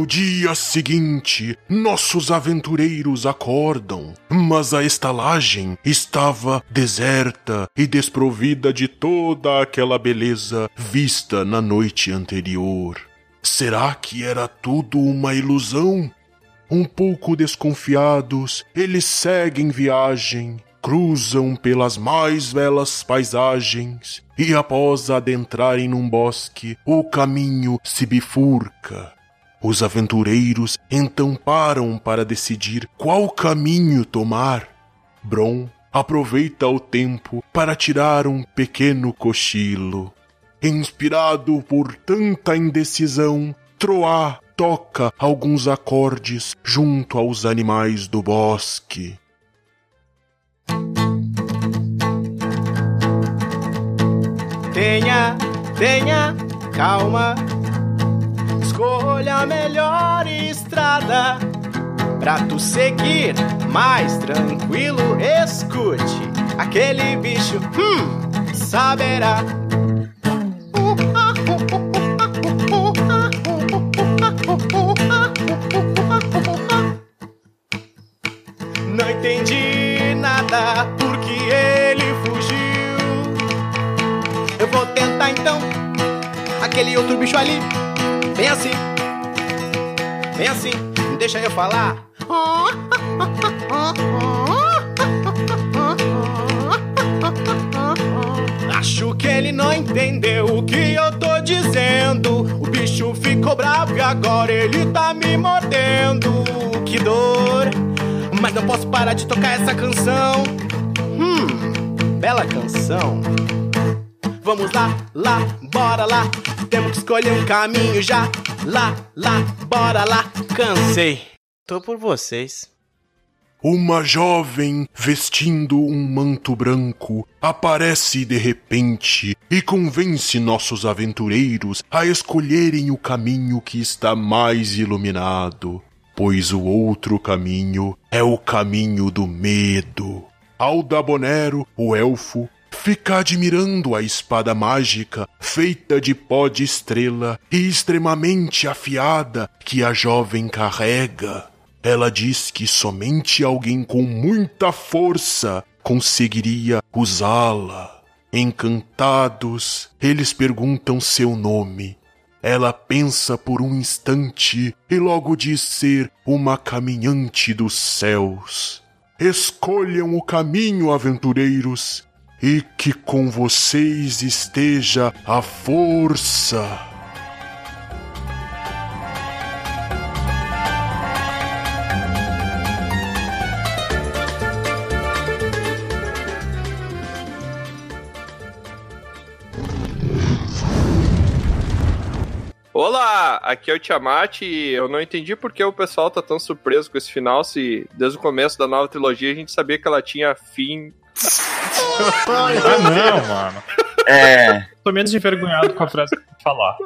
No dia seguinte, nossos aventureiros acordam, mas a estalagem estava deserta e desprovida de toda aquela beleza vista na noite anterior. Será que era tudo uma ilusão? Um pouco desconfiados, eles seguem viagem, cruzam pelas mais belas paisagens e, após adentrarem num bosque, o caminho se bifurca. Os aventureiros então param para decidir qual caminho tomar. Bron aproveita o tempo para tirar um pequeno cochilo. Inspirado por tanta indecisão, Troá toca alguns acordes junto aos animais do bosque. Tenha, tenha calma. Escolha a melhor estrada pra tu seguir mais tranquilo. Escute aquele bicho, hum, saberá. Não entendi nada porque ele fugiu. Eu vou tentar então aquele outro bicho ali. Bem assim, bem assim, deixa eu falar. Acho que ele não entendeu o que eu tô dizendo. O bicho ficou bravo e agora ele tá me mordendo. Que dor! Mas não posso parar de tocar essa canção. Hum, bela canção. Vamos lá, lá, bora lá. Temos que escolher um caminho já. Lá, lá, bora lá. Cansei. Tô por vocês. Uma jovem vestindo um manto branco aparece de repente e convence nossos aventureiros a escolherem o caminho que está mais iluminado, pois o outro caminho é o caminho do medo. Aldabonero, o elfo, fica admirando a espada mágica feita de pó de estrela e extremamente afiada que a jovem carrega. Ela diz que somente alguém com muita força conseguiria usá-la. Encantados, eles perguntam seu nome. Ela pensa por um instante e logo diz ser uma caminhante dos céus. Escolham o caminho, aventureiros, e que com vocês esteja a força. Olá, aqui é o Tiamat e eu não entendi por que o pessoal tá tão surpreso com esse final, se desde o começo da nova trilogia a gente sabia que ela tinha fim. Ah, não, mano. É. Tô menos envergonhado com a frase que eu vou falar.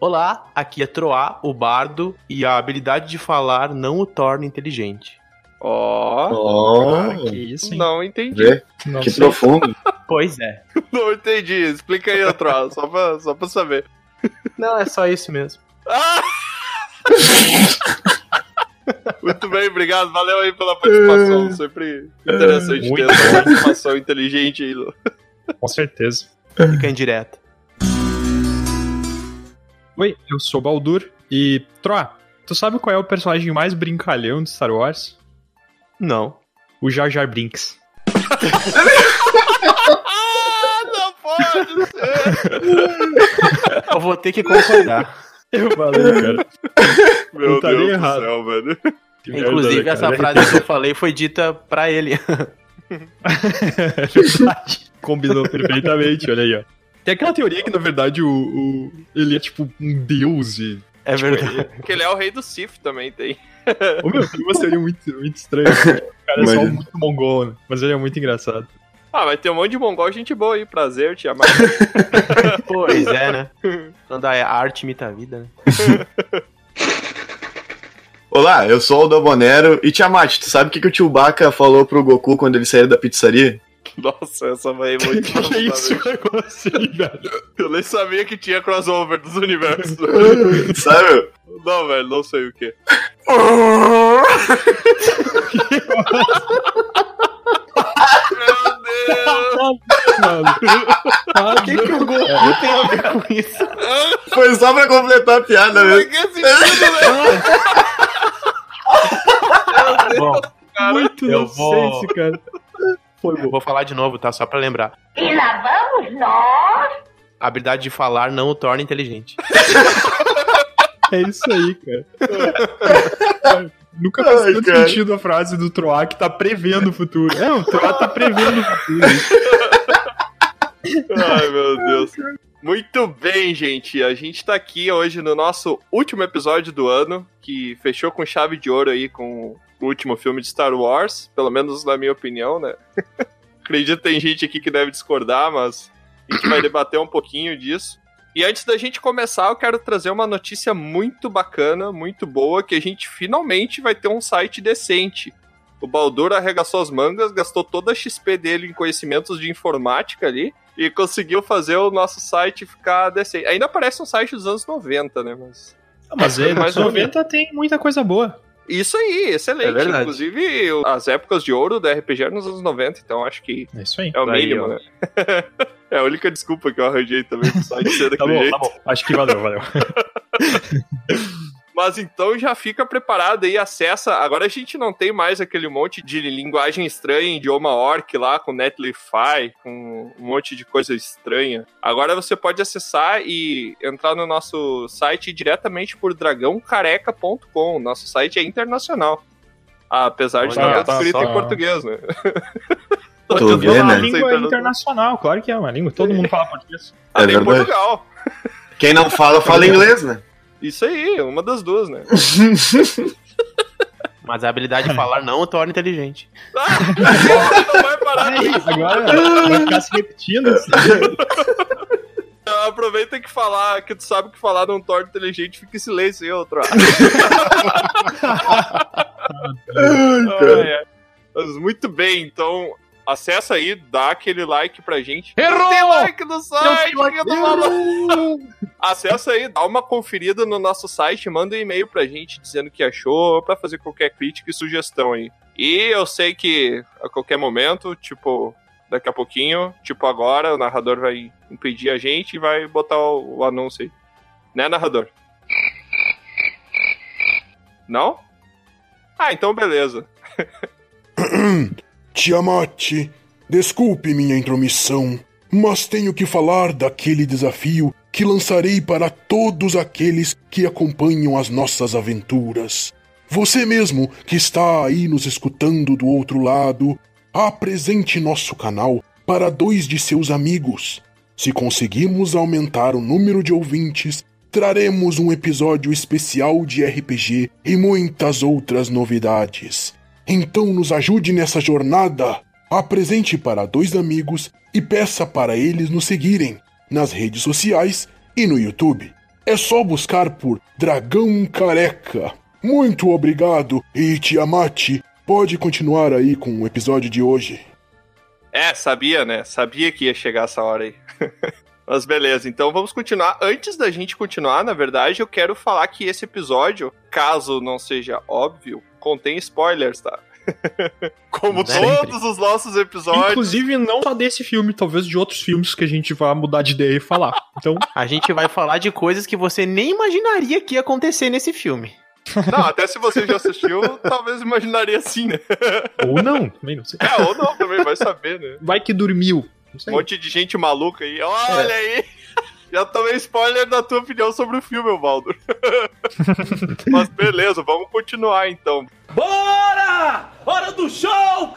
Olá, aqui é Troá, o bardo, e a habilidade de falar não o torna inteligente. Ó, Oh, Ah, que isso, hein? não entendi. vê? Não Que sei. profundo. Pois é. Não entendi. Explica aí, Troll, só pra, só pra saber. Não, é só isso mesmo. Ah! Muito bem, obrigado. Valeu aí pela participação. Sempre interessante ter Muito essa bom. participação inteligente aí. Lu. Com certeza. Fica indireta. Oi, eu sou o Baldur e. Troa, tu sabe qual é o personagem mais brincalhão de Star Wars? Não. O Jar Jar Brinks. Ah, não pode ser! Eu vou ter que concordar. Eu falei, cara. Meu Não tá Deus do errado. céu, velho. Que merda, Inclusive, né, essa frase que eu falei foi dita pra ele. É verdade. Combinou perfeitamente, olha aí, ó. Tem aquela teoria que, na verdade, o, o- ele é tipo um deus e. É verdade. Porque ele é o rei do Sif também, tem. Ô meu, uma teoria muito, muito estranha. O cara é só Imagina. muito mongol, né? Mas ele é muito engraçado. Ah, mas tem um monte de mongol, gente boa aí. Prazer, te amar. Pois é, né? Quando a arte imita a vida, né? Olá, eu sou o Dobonero e Tiamat, tu sabe o que, que o Chewbacca falou pro Goku quando ele saiu da pizzaria? Nossa, essa vai muito Que isso? Como assim, velho? Eu nem sabia que tinha crossover dos universos. Sério? não, velho, não sei o que. Meu Deus! Mano. Ah, O que, que o Goku tem a ver com isso? Foi só pra completar a piada mesmo. velho? Bom, Cara, Muito eu nonsense, cara. Foi eu bom. vou falar de novo, tá? Só pra lembrar. E lá vamos nós. A habilidade de falar não o torna inteligente. É isso aí, cara. Nunca faz Ai, tanto cara. sentido a frase do Troá que tá prevendo o futuro. É, o Troá tá prevendo o futuro. Ai, meu Deus. Muito bem, gente. A gente tá aqui hoje no nosso último episódio do ano, que fechou com chave de ouro aí com o último filme de Star Wars, pelo menos na minha opinião, né? Acredito que tem gente aqui que deve discordar, mas a gente vai debater um pouquinho disso. E antes da gente começar, eu quero trazer uma notícia muito bacana, muito boa, que a gente finalmente vai ter um site decente. O Baldur arregaçou as mangas, gastou toda a XP dele em conhecimentos de informática ali e conseguiu fazer o nosso site ficar decente. Ainda parece um site dos anos 90, né? Mas. Ah, mas é, Mais mais ou 90 tem muita coisa boa. Isso aí, excelente. É. Inclusive, as épocas de ouro da RPG eram nos anos 90, então acho que É isso aí. é o Daí, mínimo, ó. né? é a única desculpa que eu arranjei também pro site ser Tá daquele bom, jeito. tá bom. Acho que valeu, valeu. Mas então já fica preparado aí, acessa. Agora a gente não tem mais aquele monte de linguagem estranha em idioma orc lá, com Netlify, com um monte de coisa estranha. Agora você pode acessar e entrar no nosso site diretamente por dragãocareca.com. Nosso site é internacional. Apesar de Olha, não estar tá escrito em português, né? É uma né? língua internacional, claro que é uma língua. Todo mundo fala português. Até em. Portugal. Quem não fala, fala inglês, né? Isso aí, uma das duas, né? Mas a habilidade de falar não o torna inteligente. não vai parar Aí, agora vai ficar se repetindo. assim. Aproveita que falar, que tu sabe que falar num torno inteligente, fica em silêncio aí, outro. Ai, ai. Mas muito bem, então acessa aí, dá aquele like pra gente. Errou! Tem like no site! Acessa aí, dá uma conferida no nosso site, manda um e-mail pra gente dizendo o que achou, pra fazer qualquer crítica e sugestão aí. E eu sei que a qualquer momento, tipo, daqui a pouquinho, tipo agora, o narrador vai impedir a gente e vai botar o, o anúncio aí. Né, narrador? Não? Ah, então beleza. Tiamat, desculpe minha intromissão, mas tenho que falar daquele desafio que lançarei para todos aqueles que acompanham as nossas aventuras. Você mesmo que está aí nos escutando do outro lado, apresente nosso canal para dois de seus amigos. Se conseguirmos aumentar o número de ouvintes, traremos um episódio especial de RPG e muitas outras novidades. Então nos ajude nessa jornada. Apresente para dois amigos e peça para eles nos seguirem nas redes sociais e no YouTube. É só buscar por Dragão Careca. Muito obrigado e Tiamat, pode continuar aí com o episódio de hoje. É, sabia, né? Sabia que ia chegar essa hora aí. Mas beleza, então vamos continuar. Antes da gente continuar, na verdade, eu quero falar que esse episódio, caso não seja óbvio, contém spoilers, tá? Como Sempre. todos os nossos episódios. Inclusive, não só desse filme, talvez de outros filmes que a gente vai mudar de ideia e falar. Então, A gente vai falar de coisas que você nem imaginaria que ia acontecer nesse filme. Não, até se você já assistiu, talvez imaginaria assim, né? ou não, também não sei. É, ou não, também vai saber, né? Vai que dormiu. Um monte de gente maluca aí. Olha aí! Já tomei spoiler da tua opinião sobre o filme, Valdo. Mas beleza, vamos continuar então. Bora! Hora do show!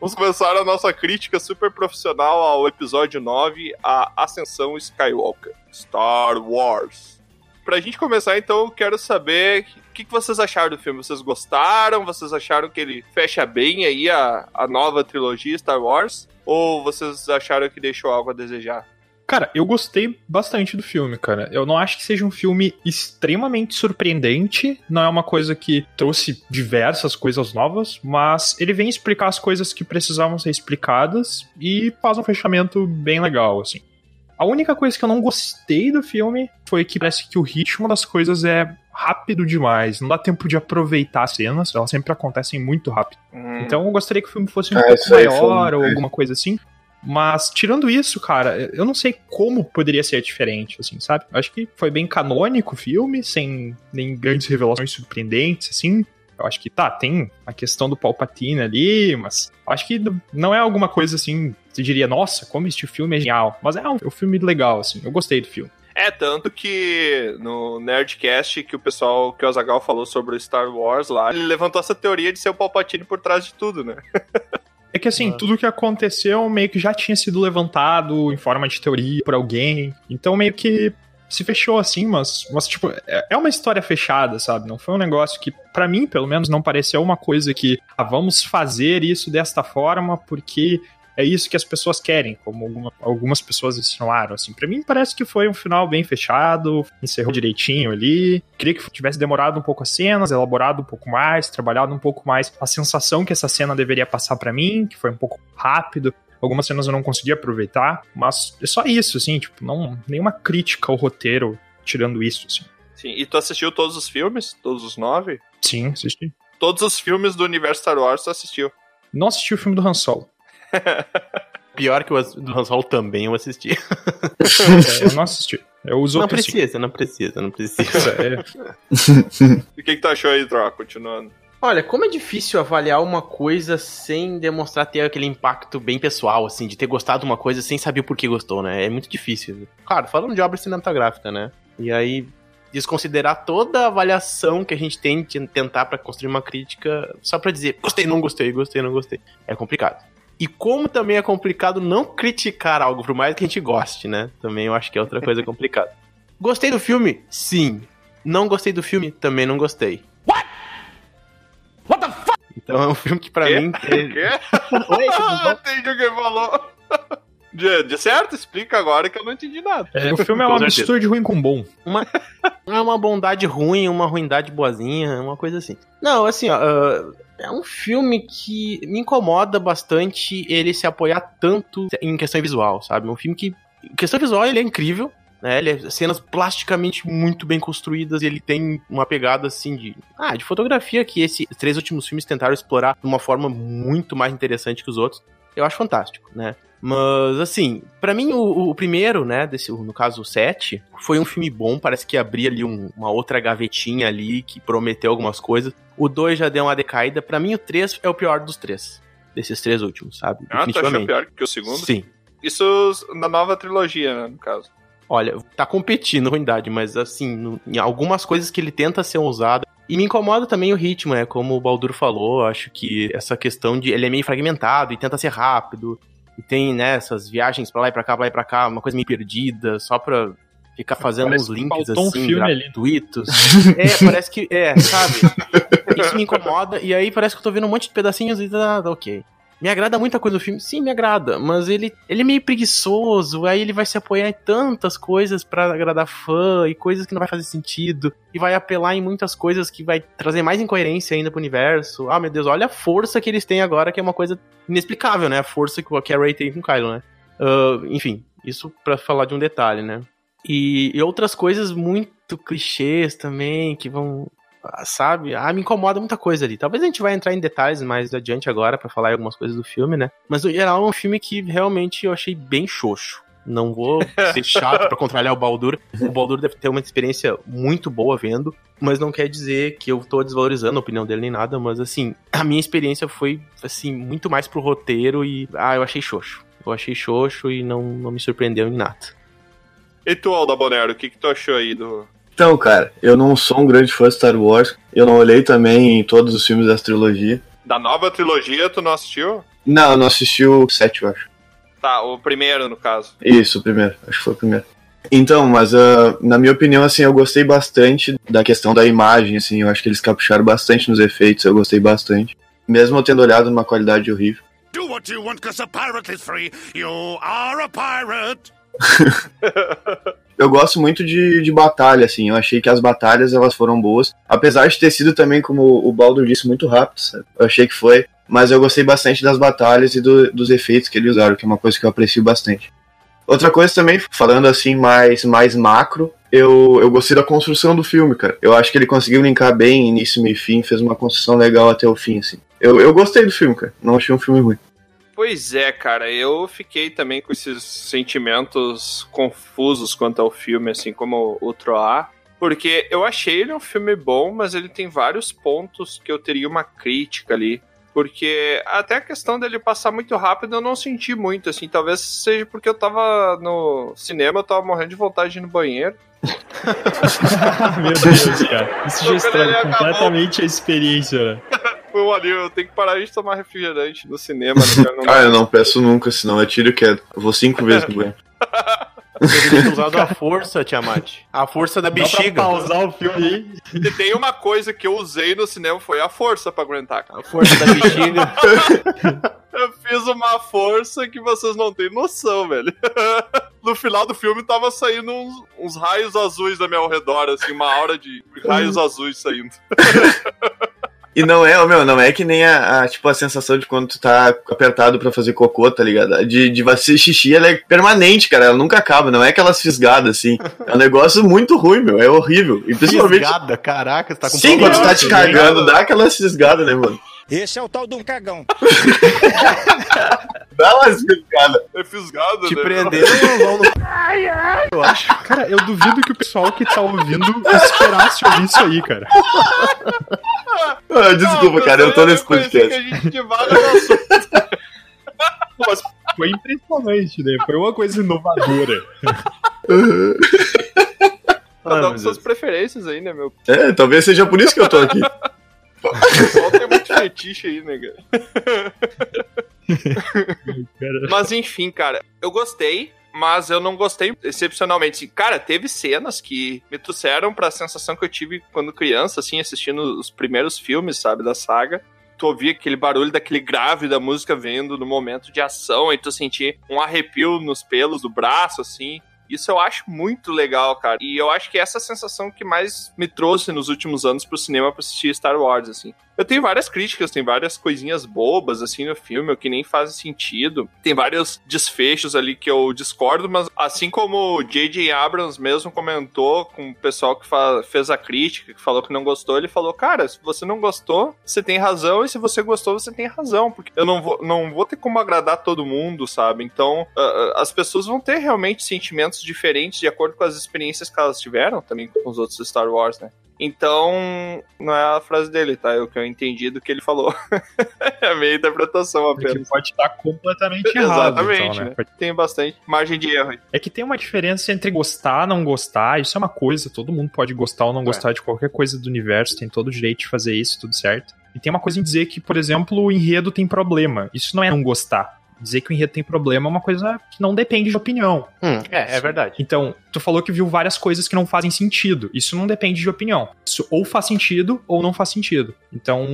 Vamos começar a nossa crítica super profissional ao episódio 9, a Ascensão Skywalker, Star Wars. Pra gente começar, então, eu quero saber o que, que vocês acharam do filme. Vocês gostaram? Vocês acharam que ele fecha bem aí a, a nova trilogia Star Wars? Ou vocês acharam que deixou algo a desejar? Cara, eu gostei bastante do filme, cara. Eu não acho que seja um filme extremamente surpreendente. Não é uma coisa que trouxe diversas coisas novas, mas ele vem explicar as coisas que precisavam ser explicadas e faz um fechamento bem legal, assim. A única coisa que eu não gostei do filme foi que parece que o ritmo das coisas é rápido demais. Não dá tempo de aproveitar as cenas, elas sempre acontecem muito rápido. Hum. Então eu gostaria que o filme fosse um Ah, pouco foi maior um- ou alguma coisa assim. Mas, tirando isso, cara, eu não sei como poderia ser diferente, assim, sabe? Acho que foi bem canônico o filme, sem nem grandes revelações surpreendentes, assim. Eu acho que tá, tem a questão do Palpatine ali, mas acho que não é alguma coisa assim, você diria, nossa, como este filme é genial. Mas é um, é um filme legal, assim, eu gostei do filme. É, tanto que no Nerdcast que o pessoal, que o Azagal falou sobre o Star Wars lá, ele levantou essa teoria de ser o Palpatine por trás de tudo, né? É que assim, tudo que aconteceu meio que já tinha sido levantado em forma de teoria por alguém. Então meio que se fechou assim, mas, mas tipo, é é uma história fechada, sabe? Não foi um negócio que, pra mim, pelo menos, não pareceu uma coisa que, ah, vamos fazer isso desta forma porque é isso que as pessoas querem, como alguma- algumas pessoas insinuaram, assim. Pra mim parece que foi um final bem fechado, encerrou direitinho ali. Queria que tivesse demorado um pouco as cenas, elaborado um pouco mais, trabalhado um pouco mais a sensação que essa cena deveria passar pra mim, que foi um pouco rápido. Algumas cenas eu não consegui aproveitar, mas é só isso, assim, tipo, não nenhuma crítica ao roteiro tirando isso, assim. Sim, e tu assistiu todos os filmes? Todos os nove? Sim, assisti. Todos os filmes do universo Star Wars tu assistiu. Não assisti o filme do Han Solo. Pior que o do Han Solo também eu assisti. É, eu não assisti. Eu uso Não outro sim. precisa, não precisa, não precisa. É, E o que, que tu achou aí, Troca? Continuando. Olha, como é difícil avaliar uma coisa sem demonstrar ter aquele impacto bem pessoal, assim, de ter gostado de uma coisa sem saber por que gostou, né? É muito difícil. Claro, falando de obra cinematográfica, né? E aí, desconsiderar toda a avaliação que a gente tem de tentar pra construir uma crítica só pra dizer gostei, não gostei, gostei, não gostei. É complicado. E como também é complicado não criticar algo, por mais que a gente goste, né? Também eu acho que é outra coisa complicada. Gostei do filme? Sim. Não gostei do filme? Também não gostei. Então é um filme que pra Quê? mim. O quê? Oi? Ah, entendi o que ele falou. De, de certo? Explica agora que eu não entendi nada. é, o filme é uma certeza. mistura de ruim com bom. Não é uma bondade ruim, uma ruindade boazinha, uma coisa assim. Não, assim, ó. ah, é um filme que me incomoda bastante ele se apoiar tanto em questão visual, sabe? Um filme que. Em questão visual, ele é incrível. Né, ele é cenas plasticamente muito bem construídas, e ele tem uma pegada assim de. Ah, de fotografia que esses três últimos filmes tentaram explorar de uma forma muito mais interessante que os outros. Eu acho fantástico, né? Mas, assim, pra mim, o, o primeiro, né, desse, no caso o 7, foi um filme bom, parece que abria ali um- uma outra gavetinha ali que prometeu algumas coisas. O 2 já deu uma decaída. Pra mim, o 3 é o pior dos três. Desses três últimos, sabe? Ah, tu achou pior que o segundo? Sim. Isso na nova trilogia, né, no caso. Olha, tá competindo ruindade, mas assim, no- em algumas coisas que ele tenta ser ousado. E me incomoda também o ritmo, né? Como o Baldur falou, acho que essa questão de ele é meio fragmentado e tenta ser rápido. E tem, né, essas viagens pra lá e pra cá, pra lá e pra cá, uma coisa meio perdida, só pra ficar fazendo Parece uns links um assim, gratuitos. é, parece que. É, sabe? Isso me incomoda. E aí parece que eu tô vendo um monte de pedacinhos e tá, tá ok. Me agrada muita coisa do filme? Sim, me agrada. Mas ele, ele é meio preguiçoso. Aí ele vai se apoiar em tantas coisas pra agradar fã e coisas que não vai fazer sentido. E vai apelar em muitas coisas que vai trazer mais incoerência ainda pro universo. Ah, meu Deus, olha a força que eles têm agora, que é uma coisa inexplicável, né? A força que a Ray tem com o Kylo, né? Ah, enfim, isso pra falar de um detalhe, né? E, e outras coisas muito clichês também, que vão. Sabe? Ah, me incomoda muita coisa ali. Talvez a gente vai entrar em detalhes mais adiante agora pra falar algumas coisas do filme, né? Mas no geral é um filme que realmente eu achei bem xoxo. Não vou ser chato pra contrariar o Baldur. O Baldur deve ter uma experiência muito boa vendo, mas não quer dizer que eu tô desvalorizando a opinião dele nem nada, mas assim, a minha experiência foi assim muito mais pro roteiro e ah, eu achei xoxo. Eu achei xoxo e não, não me surpreendeu em nada. E tu, Alda Bonero, o que, que tu achou aí do. Então, cara, eu não sou um grande fã de Star Wars. Eu não olhei também em todos os filmes dessa trilogia. Da nova trilogia, tu não assistiu? Não, eu não assisti o 7, eu acho. Tá, o primeiro, no caso. Isso, o primeiro. Acho que foi o primeiro. Então, mas ah, na minha opinião, assim, eu gostei bastante da questão da imagem, assim, eu acho que eles capricharam bastante nos efeitos, eu gostei bastante. Mesmo eu tendo olhado numa qualidade horrível. Do what you want because a pirate is free. You are a pirate. eu gosto muito de, de batalha, assim. Eu achei que as batalhas elas foram boas. Apesar de ter sido também, como o Baldur disse, muito rápido, sabe? Eu achei que foi. Mas eu gostei bastante das batalhas e do, dos efeitos que eles usaram, que é uma coisa que eu aprecio bastante. Outra coisa também, falando assim mais, mais macro, eu, eu gostei da construção do filme, cara. Eu acho que ele conseguiu linkar bem início, meio e fim, fez uma construção legal até o fim, assim. Eu, eu gostei do filme, cara. Não achei um filme ruim. Pois é, cara, eu fiquei também com esses sentimentos confusos quanto ao filme, assim como o Troá. Porque eu achei ele um filme bom, mas ele tem vários pontos que eu teria uma crítica ali. Porque até a questão dele passar muito rápido eu não senti muito, assim. Talvez seja porque eu tava no cinema, eu tava morrendo de vontade de ir no banheiro. Meu Deus, cara. Isso já estraga completamente a experiência, né? Foi um alívio, eu tenho que parar de tomar refrigerante no cinema. Né, cara? Não ah, eu não peço nunca, senão é tiro queda. Eu vou cinco vezes no banheiro. Deveria ter usado a força, Tiamat. A força da bexiga. Dá pra pausar o filme aí. E tem uma coisa que eu usei no cinema, foi a força pra aguentar. A força da bexiga. eu fiz uma força que vocês não têm noção, velho. No final do filme tava saindo uns, uns raios azuis da meu redor, assim, uma aura de raios azuis saindo. E não é, meu, não é que nem a, a, tipo, a sensação de quando tu tá apertado para fazer cocô, tá ligado? De, de fazer xixi, ela é permanente, cara, ela nunca acaba, não é aquelas fisgadas, assim. É um negócio muito ruim, meu, é horrível. E principalmente... Fisgada, caraca, você tá com Sim, quando tu tá te cagando, dá aquelas fisgadas, né, mano? Esse é o tal de um cagão. Dá umas fisgadas. É fisgada, Te né? prenderam no... Ai, ai. Eu acho. Cara, eu duvido que o pessoal que tá ouvindo esperasse ouvir isso aí, cara. Ah, desculpa, não, cara, eu tô nesse podcast. Que a gente divaga no assunto. Mas foi impressionante, né? Foi uma coisa inovadora. Cada um com suas preferências aí, né, meu? É, talvez seja por isso que eu tô aqui. O pessoal tem muito fetiche aí, cara? Mas enfim, cara, eu gostei mas eu não gostei excepcionalmente. Cara, teve cenas que me trouxeram pra sensação que eu tive quando criança, assim, assistindo os primeiros filmes, sabe, da saga. Tu ouvia aquele barulho daquele grave da música vendo no momento de ação, e tu sentia um arrepio nos pelos do braço, assim. Isso eu acho muito legal, cara. E eu acho que é essa sensação que mais me trouxe nos últimos anos pro cinema pra assistir Star Wars, assim. Eu tenho várias críticas, tem várias coisinhas bobas, assim, no filme, que nem fazem sentido. Tem vários desfechos ali que eu discordo, mas assim como o J.J. Abrams mesmo comentou com o pessoal que fez a crítica, que falou que não gostou, ele falou, cara, se você não gostou, você tem razão, e se você gostou, você tem razão, porque eu não vou, não vou ter como agradar todo mundo, sabe? Então, uh, as pessoas vão ter realmente sentimentos diferentes de acordo com as experiências que elas tiveram, também com os outros Star Wars, né? Então, não é a frase dele, tá? É o que eu entendi do que ele falou. é a minha interpretação apenas. É que pode estar completamente errado. Exatamente, então, né? né? Tem bastante margem de erro. É que tem uma diferença entre gostar não gostar. Isso é uma coisa, todo mundo pode gostar ou não é. gostar de qualquer coisa do universo, tem todo o direito de fazer isso, tudo certo. E tem uma coisa em dizer que, por exemplo, o enredo tem problema. Isso não é não gostar dizer que o enredo tem problema é uma coisa que não depende de opinião. Hum, é, é verdade. Então, tu falou que viu várias coisas que não fazem sentido. Isso não depende de opinião. Isso ou faz sentido ou não faz sentido. Então,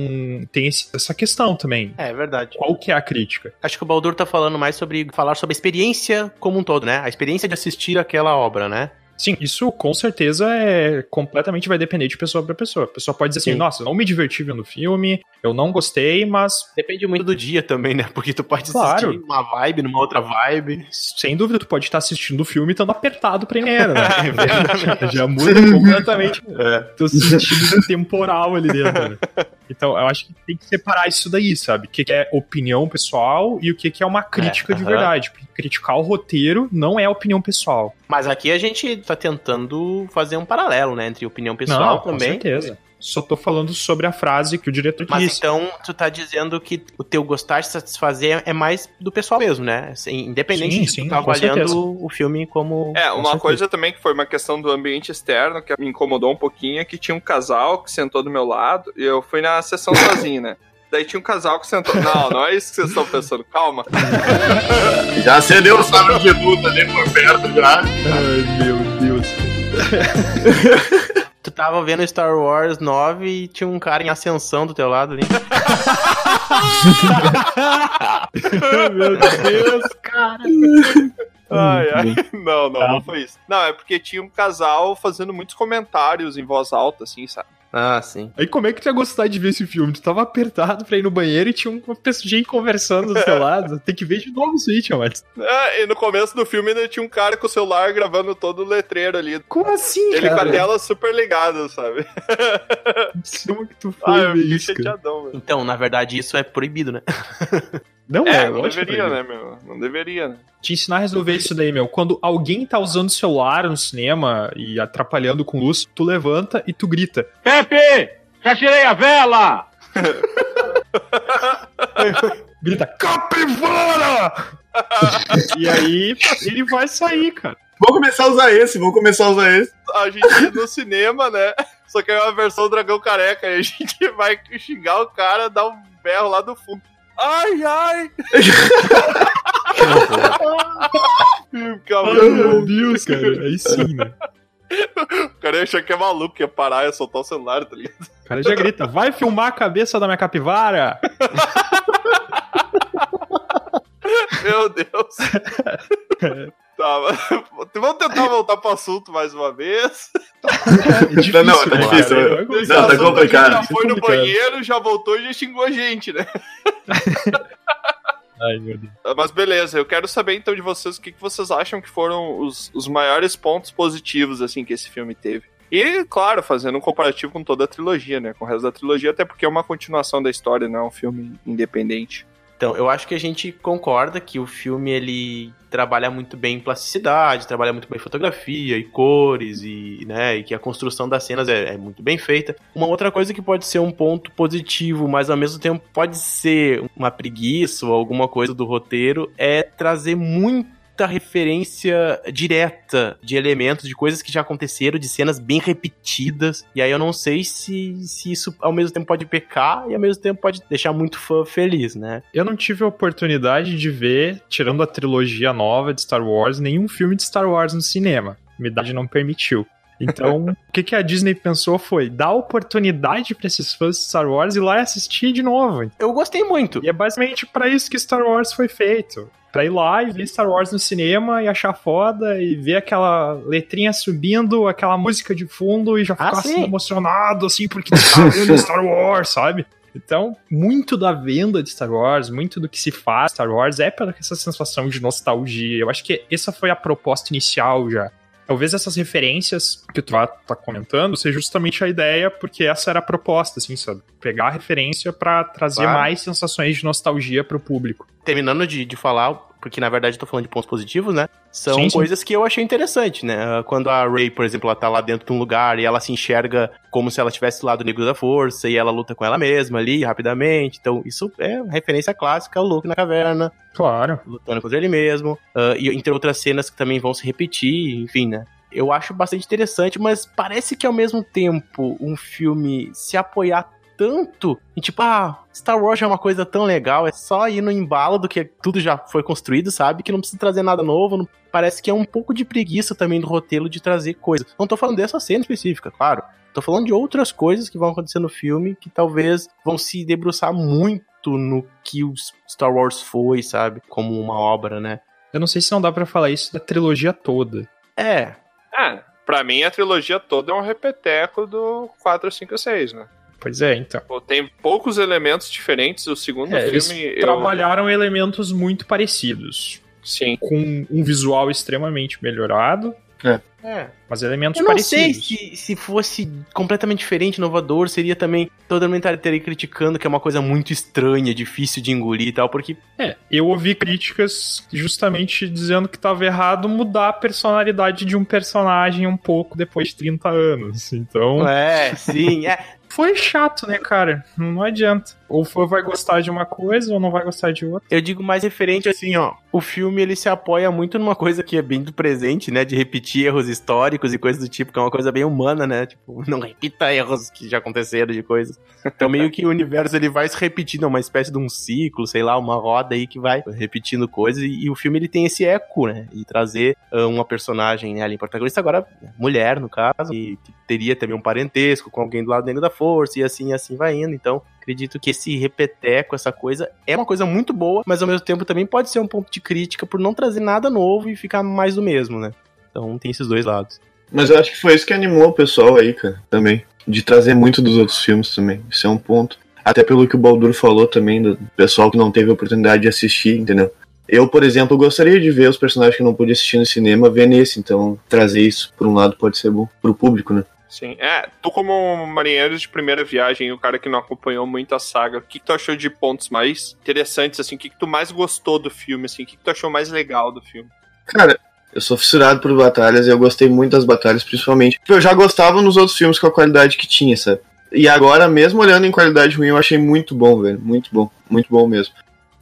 tem esse, essa questão também. É, é verdade. Qual que é a crítica? Acho que o Baldur tá falando mais sobre falar sobre a experiência como um todo, né? A experiência de assistir aquela obra, né? Sim, isso com certeza é completamente vai depender de pessoa para pessoa. A pessoa pode dizer assim, Sim. assim, nossa, não me diverti vendo o filme, eu não gostei, mas. Depende muito do dia também, né? Porque tu pode claro. assistir numa vibe, numa outra vibe. Sem dúvida, tu pode estar assistindo o filme estando apertado primeiro, né? já, já muda completamente é. teu sentido temporal ali dentro. Né? Então, eu acho que tem que separar isso daí, sabe? O que é opinião pessoal e o que é uma crítica é, de uh -huh. verdade. Porque criticar o roteiro não é opinião pessoal. Mas aqui a gente tá tentando fazer um paralelo, né? Entre opinião pessoal não, também. Com certeza. Só tô falando sobre a frase que o diretor Mas disse. Então tu tá dizendo que o teu gostar de satisfazer é mais do pessoal mesmo, né? Assim, independente sim, de sim, tu tá avaliando o filme como. É, uma coisa também que foi uma questão do ambiente externo que me incomodou um pouquinho é que tinha um casal que sentou do meu lado e eu fui na sessão sozinho, né? Daí tinha um casal que sentou. Não, não é isso que vocês estão pensando. Calma. Já acendeu o sabre de luta ali por perto já. Ai, meu Deus. Tu tava vendo Star Wars 9 e tinha um cara em ascensão do teu lado ali. Meu Deus, cara. Ai, ai. Não, não, não foi isso. Não, é porque tinha um casal fazendo muitos comentários em voz alta, assim, sabe? Ah, sim. Aí como é que tu ia gostar de ver esse filme? Tu tava apertado pra ir no banheiro e tinha uma pessoa gente conversando do seu lado. Tem que ver de novo isso aí, Tiamat. É, e no começo do filme ainda tinha um cara com o celular gravando todo o letreiro ali. Como assim, Ele cara? com a tela super ligada, sabe? Como que tu foi Ah, eu isso, cara? chateadão, velho. Então, na verdade, isso é proibido, né? Não, É, é, não deveria, é. né, meu? Não deveria, né? Te ensinar a resolver isso daí, meu. Quando alguém tá usando o celular no cinema e atrapalhando com luz, tu levanta e tu grita. Pepe! Já tirei a vela! Grita, capivara! e aí, ele vai sair, cara. Vou começar a usar esse, vou começar a usar esse. A gente ia no cinema, né? Só que é uma versão do Dragão Careca. E a gente vai xingar o cara, dar um berro lá do fundo. Ai, ai! Ai, meu Deus, cara. Aí sim, né? O cara ia achar que é maluco, ia parar, ia soltar o celular, tá ligado? O cara já grita, vai filmar a cabeça da minha capivara! Meu Deus. tá, mas- vamos tentar voltar pro assunto mais uma vez. É difícil, Não, tá difícil, cara? É Não, tá Esse assunto complicado. Já foi no complicado. banheiro, já voltou e já xingou a gente, né? Ai, meu Deus. Mas beleza, eu quero saber então de vocês o que, que vocês acham que foram os, os maiores pontos positivos assim que esse filme teve. E, claro, fazendo um comparativo com toda a trilogia, né? Com o resto da trilogia, até porque é uma continuação da história, não é um filme independente. Então, eu acho que a gente concorda que o filme ele trabalha muito bem em plasticidade, trabalha muito bem em fotografia e cores e, né, e que a construção das cenas é, é muito bem feita. Uma outra coisa que pode ser um ponto positivo, mas ao mesmo tempo pode ser uma preguiça ou alguma coisa do roteiro é trazer muita referência direta de elementos, de coisas que já aconteceram, de cenas bem repetidas. E aí eu não sei se, se isso ao mesmo tempo pode pecar e ao mesmo tempo pode deixar muito fã feliz, né? Eu não tive a oportunidade de ver, tirando a trilogia nova de Star Wars, nenhum filme de Star Wars no cinema. A minha idade não permitiu. Então, o que, que a Disney pensou foi dar oportunidade pra esses fãs de Star Wars ir lá e assistir de novo. Eu gostei muito. E é basicamente pra isso que Star Wars foi feito. Pra ir lá e ver Star Wars no cinema e achar foda e ver aquela letrinha subindo, aquela música de fundo e já Ah, ficar sim. assim emocionado, assim, porque tá vendo Star Wars, sabe? Então, muito da venda de Star Wars, muito do que se faz Star Wars é pela essa sensação de nostalgia. Eu acho que essa foi a proposta inicial já. Talvez essas referências que tu tá, comentando seja justamente a ideia, porque essa era a proposta, assim, sabe? Pegar a referência pra trazer Claro. mais sensações de nostalgia pro público. Terminando de, de falar, porque na verdade eu tô falando de pontos positivos, né? São Sim, sim. coisas que eu achei interessante, né? Ah, Quando a Rey, por exemplo, ela tá lá dentro de um lugar e ela se enxerga como se ela estivesse lá do negro da força e ela luta com ela mesma ali rapidamente. Então, isso é referência clássica ao Luke na caverna, Claro. lutando contra ele mesmo. ah, e entre outras cenas que também vão se repetir, enfim, né? Eu acho bastante interessante, mas parece que ao mesmo tempo um filme se apoiar tanto em tipo, ah, Star Wars é uma coisa tão legal, é só ir no embalo do que tudo já foi construído, sabe? Que não precisa trazer nada novo. não- Parece que é um pouco de preguiça também do roteiro de trazer coisas. Não tô falando dessa cena específica, claro. Tô falando de outras coisas que vão acontecer no filme que talvez vão se debruçar muito no que o Star Wars foi, sabe? Como uma obra, né? Eu não sei se não dá pra falar isso da trilogia toda. É, É, pra mim a trilogia toda é um repeteco do 4, 5 e 6, né? Pois é, então. Pô, Tem poucos elementos diferentes. O segundo É, eles filme. eu- trabalharam elementos muito parecidos. Sim. Com um visual extremamente melhorado, é. mas elementos Eu não sei parecidos. se, se fosse completamente diferente, inovador, seria também. Todo mundo estaria criticando que é uma coisa muito estranha, difícil de engolir e tal, porque. É, eu ouvi críticas justamente dizendo que tava errado mudar a personalidade de um personagem um pouco depois de 30 anos. Então, É, sim, é. Foi chato, né, cara? Não adianta. Ou fã vai gostar de uma coisa ou não vai gostar de outra. Eu digo mais referente assim, ó. O filme ele se apoia muito numa coisa que é bem do presente, né? De repetir erros históricos e coisas do tipo, que é uma coisa bem humana, né? Tipo, não repita erros que já aconteceram de coisas. Então meio que o universo ele vai se repetindo, é uma espécie de um ciclo, sei lá, uma roda aí que vai repetindo coisas. E, e o filme ele tem esse eco, né? E trazer ah, uma personagem né, ali protagonista, agora mulher no caso, e que teria também um parentesco com alguém do lado dentro da força, e assim, assim vai indo. Então, acredito que esse repeteco, essa coisa, é uma coisa muito boa, mas ao mesmo tempo também pode ser um ponto de crítica por não trazer nada novo e ficar mais do mesmo, né? Então tem esses dois lados. Mas eu acho que foi isso que animou o pessoal aí, cara, também. De trazer muito dos outros filmes também. Isso é um ponto. Até pelo que o Baldur falou também, do pessoal que não teve a oportunidade de assistir, entendeu? Eu, por exemplo, gostaria de ver os personagens que não pude assistir no cinema ver nesse, então trazer isso, por um lado, pode ser bom pro público, né? Sim. É, tu como marinheiro de primeira viagem, o cara que não acompanhou muito a saga, o que, que tu achou de pontos mais interessantes, assim? O que, que tu mais gostou do filme, assim? O que, que tu achou mais legal do filme? Cara, eu sou fissurado por batalhas e eu gostei muito das batalhas, principalmente. Eu já gostava nos outros filmes com a qualidade que tinha, sabe? E agora, mesmo olhando em qualidade ruim, eu achei muito bom, velho. Muito bom. Muito bom mesmo.